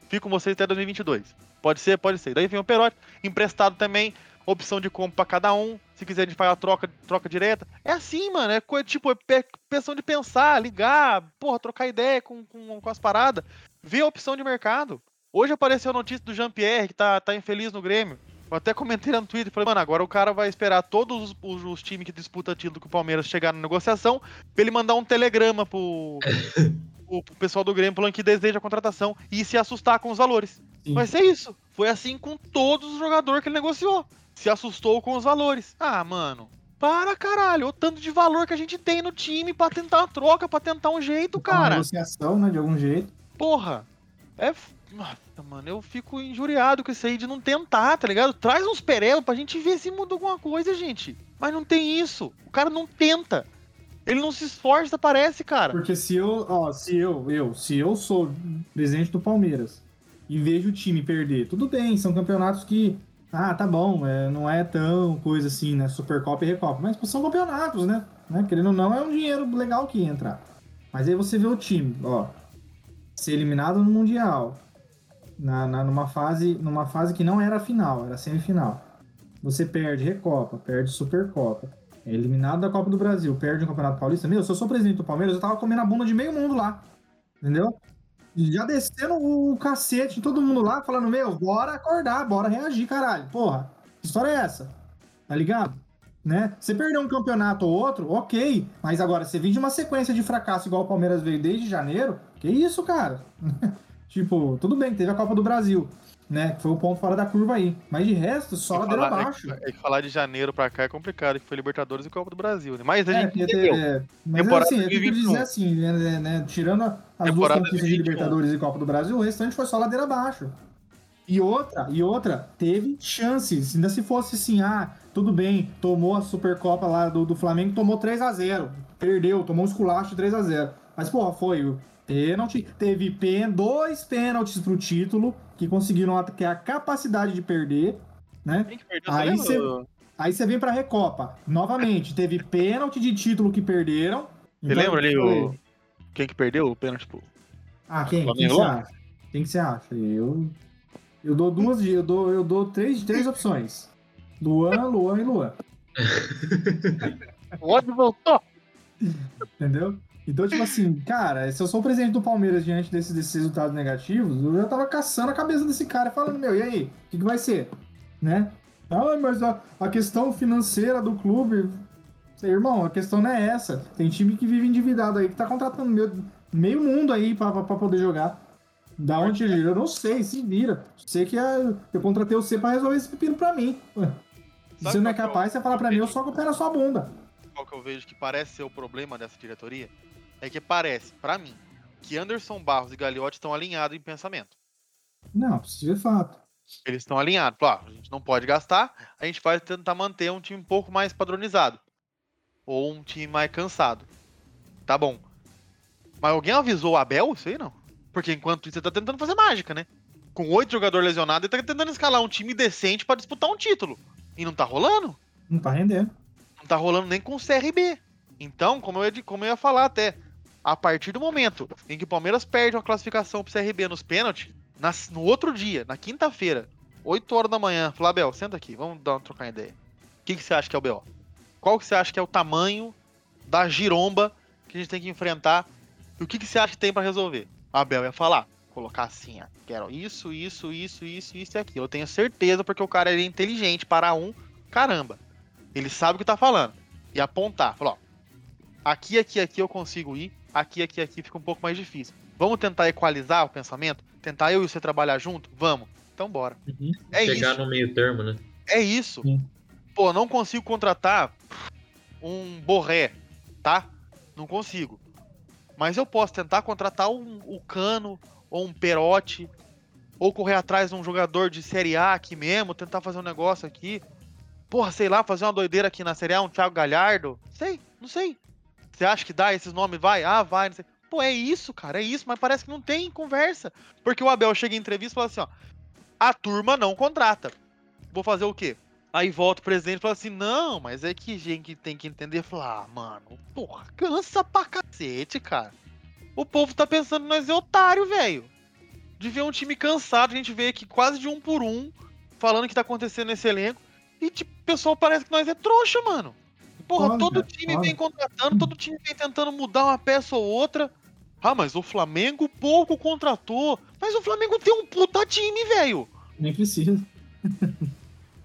Fica com vocês até 2022. Pode ser? Pode ser. Daí vem o Perotti. Emprestado também. Opção de compra pra cada um. Se quiser a gente faz a troca, troca direta. É assim, mano. É coisa tipo, é questão de pensar, ligar, porra, trocar ideia com, com, com as paradas. Ver a opção de mercado. Hoje apareceu a notícia do Jean-Pierre, que tá, tá infeliz no Grêmio. Eu até comentei no Twitter, falei, mano, agora o cara vai esperar todos os, os- times que disputam título com o Palmeiras chegar na negociação, pra ele mandar um telegrama pro, pro, pro pessoal do Grêmio falando que deseja a contratação e se assustar com os valores. Sim. Vai ser isso. Foi assim com todos os jogadores que ele negociou. Se assustou com os valores. Ah, mano. Para, caralho. O tanto de valor que a gente tem no time pra tentar uma troca, pra tentar um jeito, Uma cara. negociação, né, de algum jeito. Porra, é. Nossa, mano, eu fico injuriado com isso aí de não tentar, tá ligado? Traz uns Perelo pra gente ver se muda alguma coisa, gente. Mas não tem isso. O cara não tenta. Ele não se esforça, parece, cara. Porque se eu, ó, se eu, eu, se eu sou presidente do Palmeiras e vejo o time perder, tudo bem, são campeonatos que, ah, tá bom, é, não é tão coisa assim, né, Supercopa e Recopa, mas são campeonatos, né, né, querendo ou não, é um dinheiro legal que entra. Mas aí você vê o time, ó, ser eliminado no Mundial, na, na- numa, fase, numa fase que não era a final, era semifinal. Você perde Recopa, perde Supercopa, é eliminado da Copa do Brasil, perde o Campeonato Paulista. Meu, se eu sou presidente do Palmeiras, eu tava comendo a bunda de meio mundo lá. Entendeu? Já descendo o cacete em todo mundo lá, falando, meu, bora acordar, bora reagir, caralho. Porra, que história é essa? Tá ligado? Né? Você perdeu um campeonato ou outro, ok. Mas agora, você vem de uma sequência de fracasso igual o Palmeiras veio desde janeiro, que isso, cara? tipo, tudo bem, teve a Copa do Brasil, né? Que foi o ponto fora da curva aí. Mas de resto, só ladeira falar, abaixo. É, que falar de janeiro pra cá é complicado, que foi Libertadores e Copa do Brasil. né? Mas a É, gente entendeu. é, mas Temporada assim, eu que 2021. dizer assim, né, né, tirando a- as duas conquistas de 2021. Libertadores e Copa do Brasil, o restante foi só ladeira abaixo. E outra, e outra, teve chances. Ainda se fosse assim, ah, tudo bem, tomou a Supercopa lá do, do Flamengo, tomou 3 a 0 Perdeu, tomou um esculacho de 3 a 0 Mas, porra, foi pênalti. Teve pen, dois pênaltis pro título, que conseguiram a, que é a capacidade de perder, né? Quem que perdeu? Aí Você? Aí você vem pra Recopa. Novamente, teve pênalti de título que perderam. Você Então, lembra ali o. Quem que perdeu o pênalti pro. Ah, quem? Quem você acha? Quem que você acha? Eu, eu dou duas, eu dou, eu dou três, três opções. Luan, Luan e Luan. O ódio voltou! Entendeu? Então, tipo assim, cara, se eu sou o presidente do Palmeiras diante desses, desses resultados negativos, eu já tava caçando a cabeça desse cara falando, meu, e aí, o que, que vai ser? Né? Ah, mas a, a questão financeira do clube. Irmão, a questão não é essa. Tem time que vive endividado aí, que tá contratando meio, meio mundo aí pra, pra, pra poder jogar. Da onde ele? Eu não sei, se vira. Sei que é, eu contratei você pra resolver esse pepino pra mim. Se você não é é capaz, você fala pra mim, eu soco o pé na sua bunda. Qual que eu vejo que parece ser o problema dessa diretoria? É que parece, pra mim, que Anderson Barros e Gagliotti estão alinhados em pensamento. Não, isso é fato. Eles estão alinhados. Claro, a gente não pode gastar, a gente vai tentar manter um time um pouco mais padronizado. Ou um time mais cansado. Tá bom. Mas alguém avisou o Abel isso aí, não? Porque enquanto isso, você tá tentando fazer mágica, né? Com oito jogadores lesionados, ele tá tentando escalar um time decente pra disputar um título. E não tá rolando? Não tá rendendo. Não tá rolando nem com o CRB. Então, como eu, como eu ia falar até, a partir do momento em que o Palmeiras perde uma classificação pro CRB nos pênaltis, no outro dia, na quinta-feira, 8 horas da manhã, Flabel, senta aqui, vamos dar uma trocar ideia. O que, que você acha que é o BO? Qual que você acha que é o tamanho da giromba que a gente tem que enfrentar? E o que, que você acha que tem pra resolver? Abel ia falar, colocar assim, ó, quero isso, isso, isso, isso, isso e aquilo. Eu tenho certeza porque o cara é inteligente para um caramba. Ele sabe o que tá falando. E apontar, falar, ó, aqui, aqui, aqui eu consigo ir, aqui, aqui, aqui fica um pouco mais difícil. Vamos tentar equalizar o pensamento? Tentar eu e você trabalhar junto? Vamos. Então bora. É Chegar isso. no meio termo, né? É isso. Sim. Pô, não consigo contratar um Borré, tá? Não consigo. Mas eu posso tentar contratar um, o Cano ou um Perotti ou correr atrás de um jogador de Série A aqui mesmo, tentar fazer um negócio aqui. Porra, sei lá, fazer uma doideira aqui na Série A, um Thiago Galhardo. Sei, não sei. Você acha que dá esses nomes? Vai? Ah, vai, não sei. Pô, é isso, cara, é isso, mas parece que não tem conversa. Porque o Abel chega em entrevista e fala assim, ó, a turma não contrata. Vou fazer o quê? Aí volta o presidente e fala assim: não, mas é que gente tem que entender. Falar, ah, mano, porra, cansa pra cacete, cara. O povo tá pensando que nós é otário, velho. De ver um time cansado, a gente vê aqui quase de um por um, falando o que tá acontecendo nesse elenco. E tipo, o pessoal parece que nós é trouxa, mano. Porra, Foda, todo time foda. vem contratando, todo time vem tentando mudar uma peça ou outra. Ah, mas o Flamengo pouco contratou. Mas o Flamengo tem um puta time, velho. Nem precisa.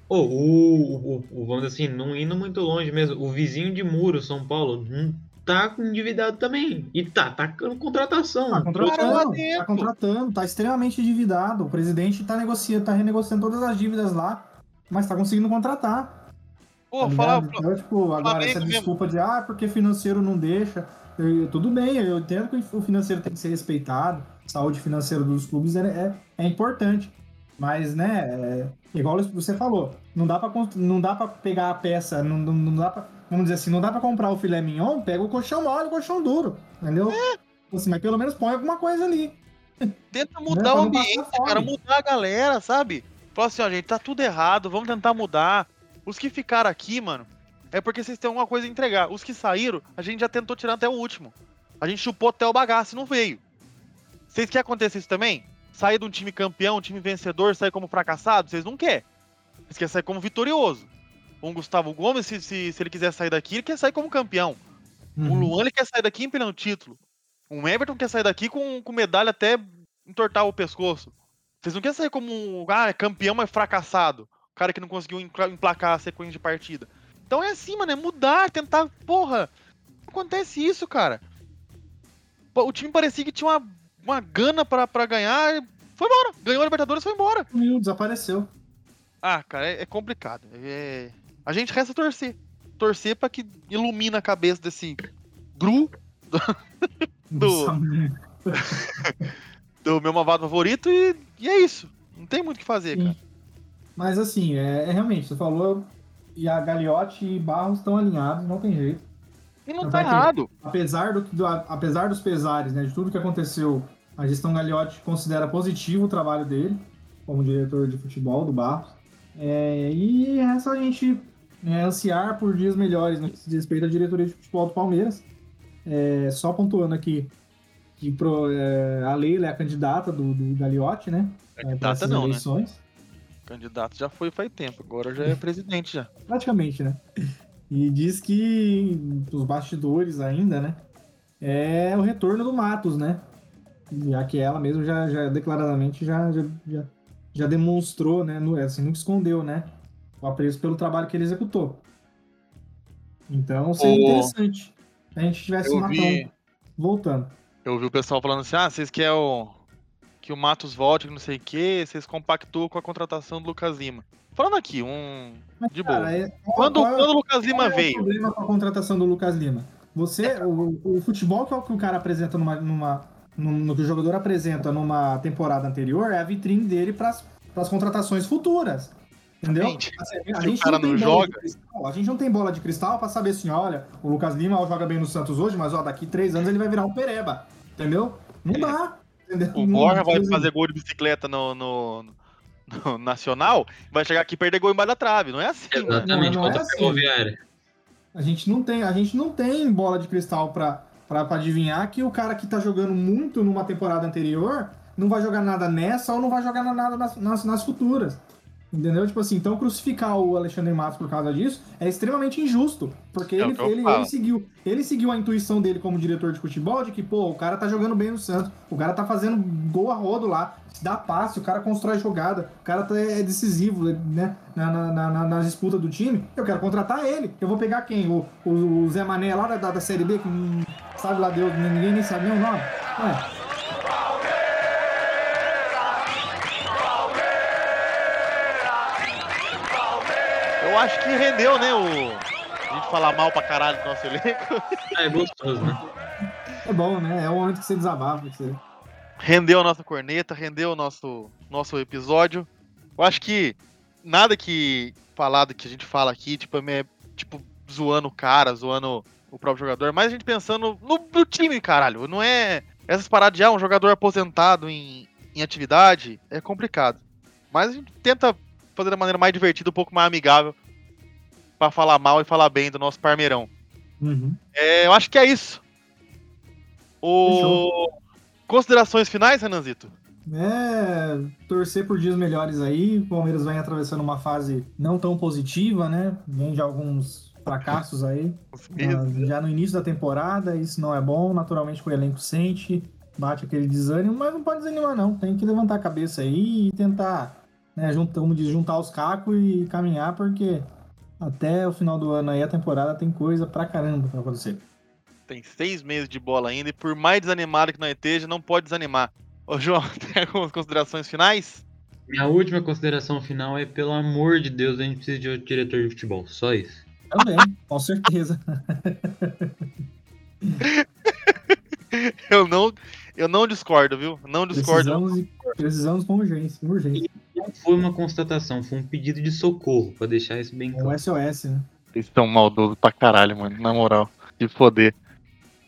O, o, o- vamos dizer assim, não indo muito longe mesmo, o vizinho de muro, São Paulo, não tá endividado também. E tá atacando contratação. Tá contratando, tá contratando, tá extremamente endividado. O presidente tá negociando, tá renegociando todas as dívidas lá, mas tá conseguindo contratar. Pô, tá ligado? Então, tipo, agora essa mesmo. desculpa de ah, porque financeiro não deixa. Eu- tudo bem, eu entendo que o financeiro tem que ser respeitado, saúde financeira dos clubes é, é, é importante. Mas, né, é, igual você falou, não dá pra, cons- não dá pra pegar a peça, não, não, não dá pra, vamos dizer assim, não dá pra comprar o filé mignon, pega o colchão mole o colchão duro, entendeu? É. Assim, mas pelo menos põe alguma coisa ali. tenta Né, mudar pra o ambiente, cara, mudar a galera, sabe? Fala assim, ó, gente, tá tudo errado, vamos tentar mudar. Os que ficaram aqui, mano, é porque vocês têm alguma coisa a entregar. Os que saíram, a gente já tentou tirar até o último. A gente chupou até o bagaço e não veio. Vocês querem acontecer isso também? Sair de um time campeão, um time vencedor, sair como fracassado? Vocês não querem. Vocês querem sair como vitorioso. Um Gustavo Gomes, se, se, se ele quiser sair daqui, ele quer sair como campeão. Uhum. O Luan ele quer sair daqui empilhando título. O Everton quer sair daqui com, com medalha até entortar o pescoço. Vocês não querem sair como um ah, é campeão, mas fracassado. Cara que não conseguiu empla- emplacar a sequência de partida. Então é assim, mano, é mudar, tentar. Porra, acontece isso, cara. O time parecia que tinha uma, uma gana pra, pra ganhar. Foi embora. Ganhou a Libertadores foi embora. Sumiu, desapareceu. Ah, cara, é, é complicado. É... A gente resta torcer. Torcer pra que ilumina a cabeça desse Gru Do- do meu malvado favorito e, e é isso. Não tem muito o que fazer, Sim. cara. Mas assim, é, é realmente, você falou, e a Gagliotti e Barros estão alinhados, não tem jeito. E não tá ter. errado. Apesar, do, do- apesar dos pesares, né, de tudo que aconteceu, a gestão Gagliotti considera positivo o trabalho dele, como diretor de futebol do Barros. É, e resta a gente é, ansiar por dias melhores no que se diz respeito à diretoria de futebol do Palmeiras. É, só pontuando aqui que pro, é, a Leila é a candidata do, do Gagliotti, né? é, para Candidata não, né? Candidato já foi faz tempo, agora já é presidente já. praticamente, né? E diz que os bastidores ainda, né? é o retorno do Matos, né? Já que ela mesmo já, já declaradamente já, já, já, já demonstrou, né? No, assim, nunca escondeu, né? O apreço pelo trabalho que ele executou. Então seria Ô, interessante se a gente tivesse eu o Matão vi- voltando. Eu vi o pessoal falando assim: ah, vocês querem o... que o Matos volte, que não sei o quê, vocês compactuam com a contratação do Lucas Lima. Falando aqui, um. De boa. Cara, é- Quando, qual é- quando o Lucas Lima Qual é o veio, problema com a contratação do Lucas Lima? Você, o, o futebol que o, que o cara apresenta numa, numa, no, no que o jogador apresenta numa temporada anterior é a vitrine dele para as contratações futuras. Entendeu? Gente, Assim, se o cara não joga- a gente não tem bola de cristal para saber assim, olha, o Lucas Lima ó, joga bem no Santos hoje, mas ó, daqui três anos ele vai virar um pereba. Entendeu? Não dá. O Não- Borja vai não- fazer gol de bicicleta no, no, no Nacional, vai chegar aqui e perder gol embaixo da trave. Não é assim. Exatamente, não é contra a assim. A gente não tem, a gente não tem bola de cristal pra adivinhar que o cara que tá jogando muito numa temporada anterior não vai jogar nada nessa ou não vai jogar nada nas, nas, nas futuras. Entendeu? Tipo assim, então crucificar o Alexandre Matos por causa disso é extremamente injusto. Porque É ele, ele, seguiu, ele seguiu a intuição dele como diretor de futebol de que, pô, o cara tá jogando bem no Santos, o cara tá fazendo gol a rodo lá, dá passe, o cara constrói jogada, o cara tá, é decisivo né, na, na, na, na- na disputa do time. Eu quero contratar ele. Eu vou pegar quem? O, o, o Zé Mané lá da, da Série B, que não sabe lá Deus, ninguém nem sabe nem o nome. Ué, Eu acho que rendeu, né? O... A gente falar mal pra caralho do nosso elenco. Ah, é gostoso, né? é bom, né? É o momento que você desabafa. você- rendeu a nossa corneta, rendeu o nosso, nosso episódio. Eu acho que nada que falado que a gente fala aqui, tipo, é tipo zoando o cara, zoando o próprio jogador, mas a gente pensando no, no time, caralho. Não é essas paradas de ah, um jogador aposentado em, em atividade, é complicado. Mas a gente tenta fazer da maneira mais divertida, um pouco mais amigável, pra falar mal e falar bem do nosso Parmeirão. Uhum. É, eu acho que é isso. O... Considerações finais, Renanzito? É, torcer por dias melhores aí. O Palmeiras vem atravessando uma fase não tão positiva, né? Vem de alguns fracassos aí. Já no início da temporada, isso não é bom. Naturalmente, o elenco sente, bate aquele desânimo, mas não pode desanimar, não. Tem que levantar a cabeça aí e tentar, né, juntar, como diz, juntar os cacos e caminhar, porque até o final do ano aí a temporada tem coisa pra caramba pra acontecer. Tem seis meses de bola ainda e por mais desanimado que nós esteja, não pode desanimar. Ô, João, tem algumas considerações finais? Minha última consideração final é, pelo amor de Deus, a gente precisa de outro diretor de futebol. Só isso. Também, com certeza. Eu não, eu não discordo, viu? Não discordo. Precisamos, de- precisamos com urgência, com urgência. Não foi uma constatação, foi um pedido de socorro, pra deixar isso bem É claro. o SOS, né? Vocês são maldosos pra caralho, mano. Na moral. De foder.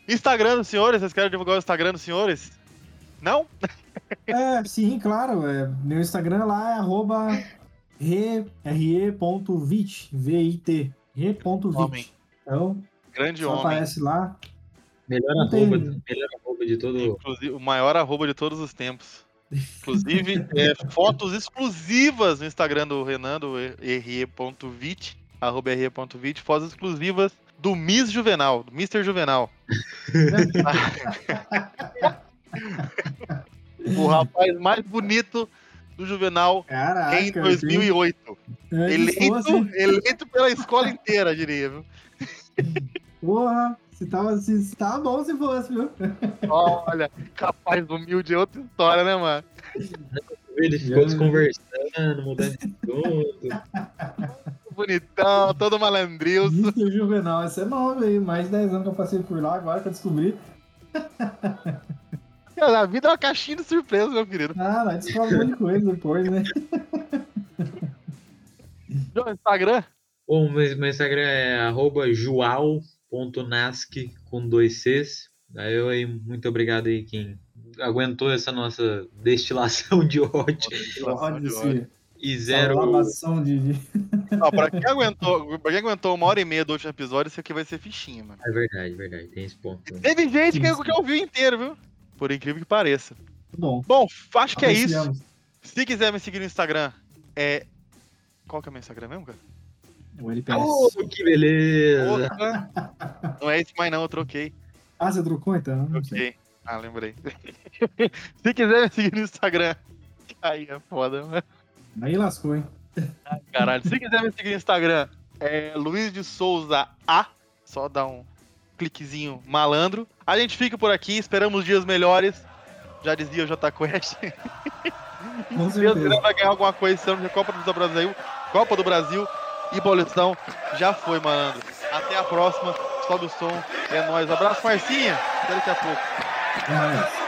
Instagram dos senhores, vocês querem divulgar o Instagram dos senhores? Não? É, sim, claro. é, meu Instagram lá é arroba re- re.vit, V-I-T, Homem. re.vit. Então, Grande homem. aparece lá. Melhor arroba, melhor arroba de todo. Inclusive, o maior arroba de todos os tempos. Inclusive, é, fotos exclusivas no Instagram do Renan, do re.vit, arroba re.vit, fotos exclusivas do Miss Juvenal, do Mr. Juvenal. o rapaz mais bonito do Juvenal Caraca, em 2008. eu tenho- Eleito, eleito pela escola inteira, diria, viu? Porra, se tava, se, se tava bom se fosse, viu? Olha, capaz humilde é outra história, né, mano? Ele ficou Já- desconversando, mudando de tudo. Bonitão, todo malandrilso. Mr. Juvenal, essa é nova aí. Mais de 10 anos que eu passei por lá, agora que eu descobri. Cara, A vida é uma caixinha de surpresa, meu querido. Ah, vai descobrir um monte de coisa depois, né? João, Instagram? Bom, meu, meu Instagram é arroba jual.nasc com dois Cs. Aí eu aí, muito obrigado aí quem aguentou essa nossa destilação de ódio Ódio, esse, e essa zero. de, de- Ó, pra quem aguentou, pra quem aguentou uma hora e meia do último episódio, isso aqui vai ser fichinha, mano. É verdade, verdade, tem esse ponto. Teve gente que, que ouviu inteiro, viu? Por incrível que pareça. Bom, Bom, acho que é isso. Se quiser me seguir no Instagram, é. Qual que é o meu Instagram mesmo, cara? O LPS. Oh, que beleza! Outra. Não é esse mais não, eu troquei. Ah, você trocou então? Ok. Ah, lembrei. Se quiser me seguir no Instagram. Aí é foda, mano. Aí lascou, hein? Caralho. Se quiser me seguir no Instagram, é Luiz de Souza A. Só dá um cliquezinho malandro. A gente fica por aqui, esperamos dias melhores. Já dizia o J Quest. Com Se Deus certeza. quiser vai ganhar alguma coisa esse ano de Copa do Brasil, Copa do Brasil e Paulistão. Já foi, malandro. Até a próxima. Sobe o som. É nóis. Abraço, Marcinha. Até daqui a pouco. Mas...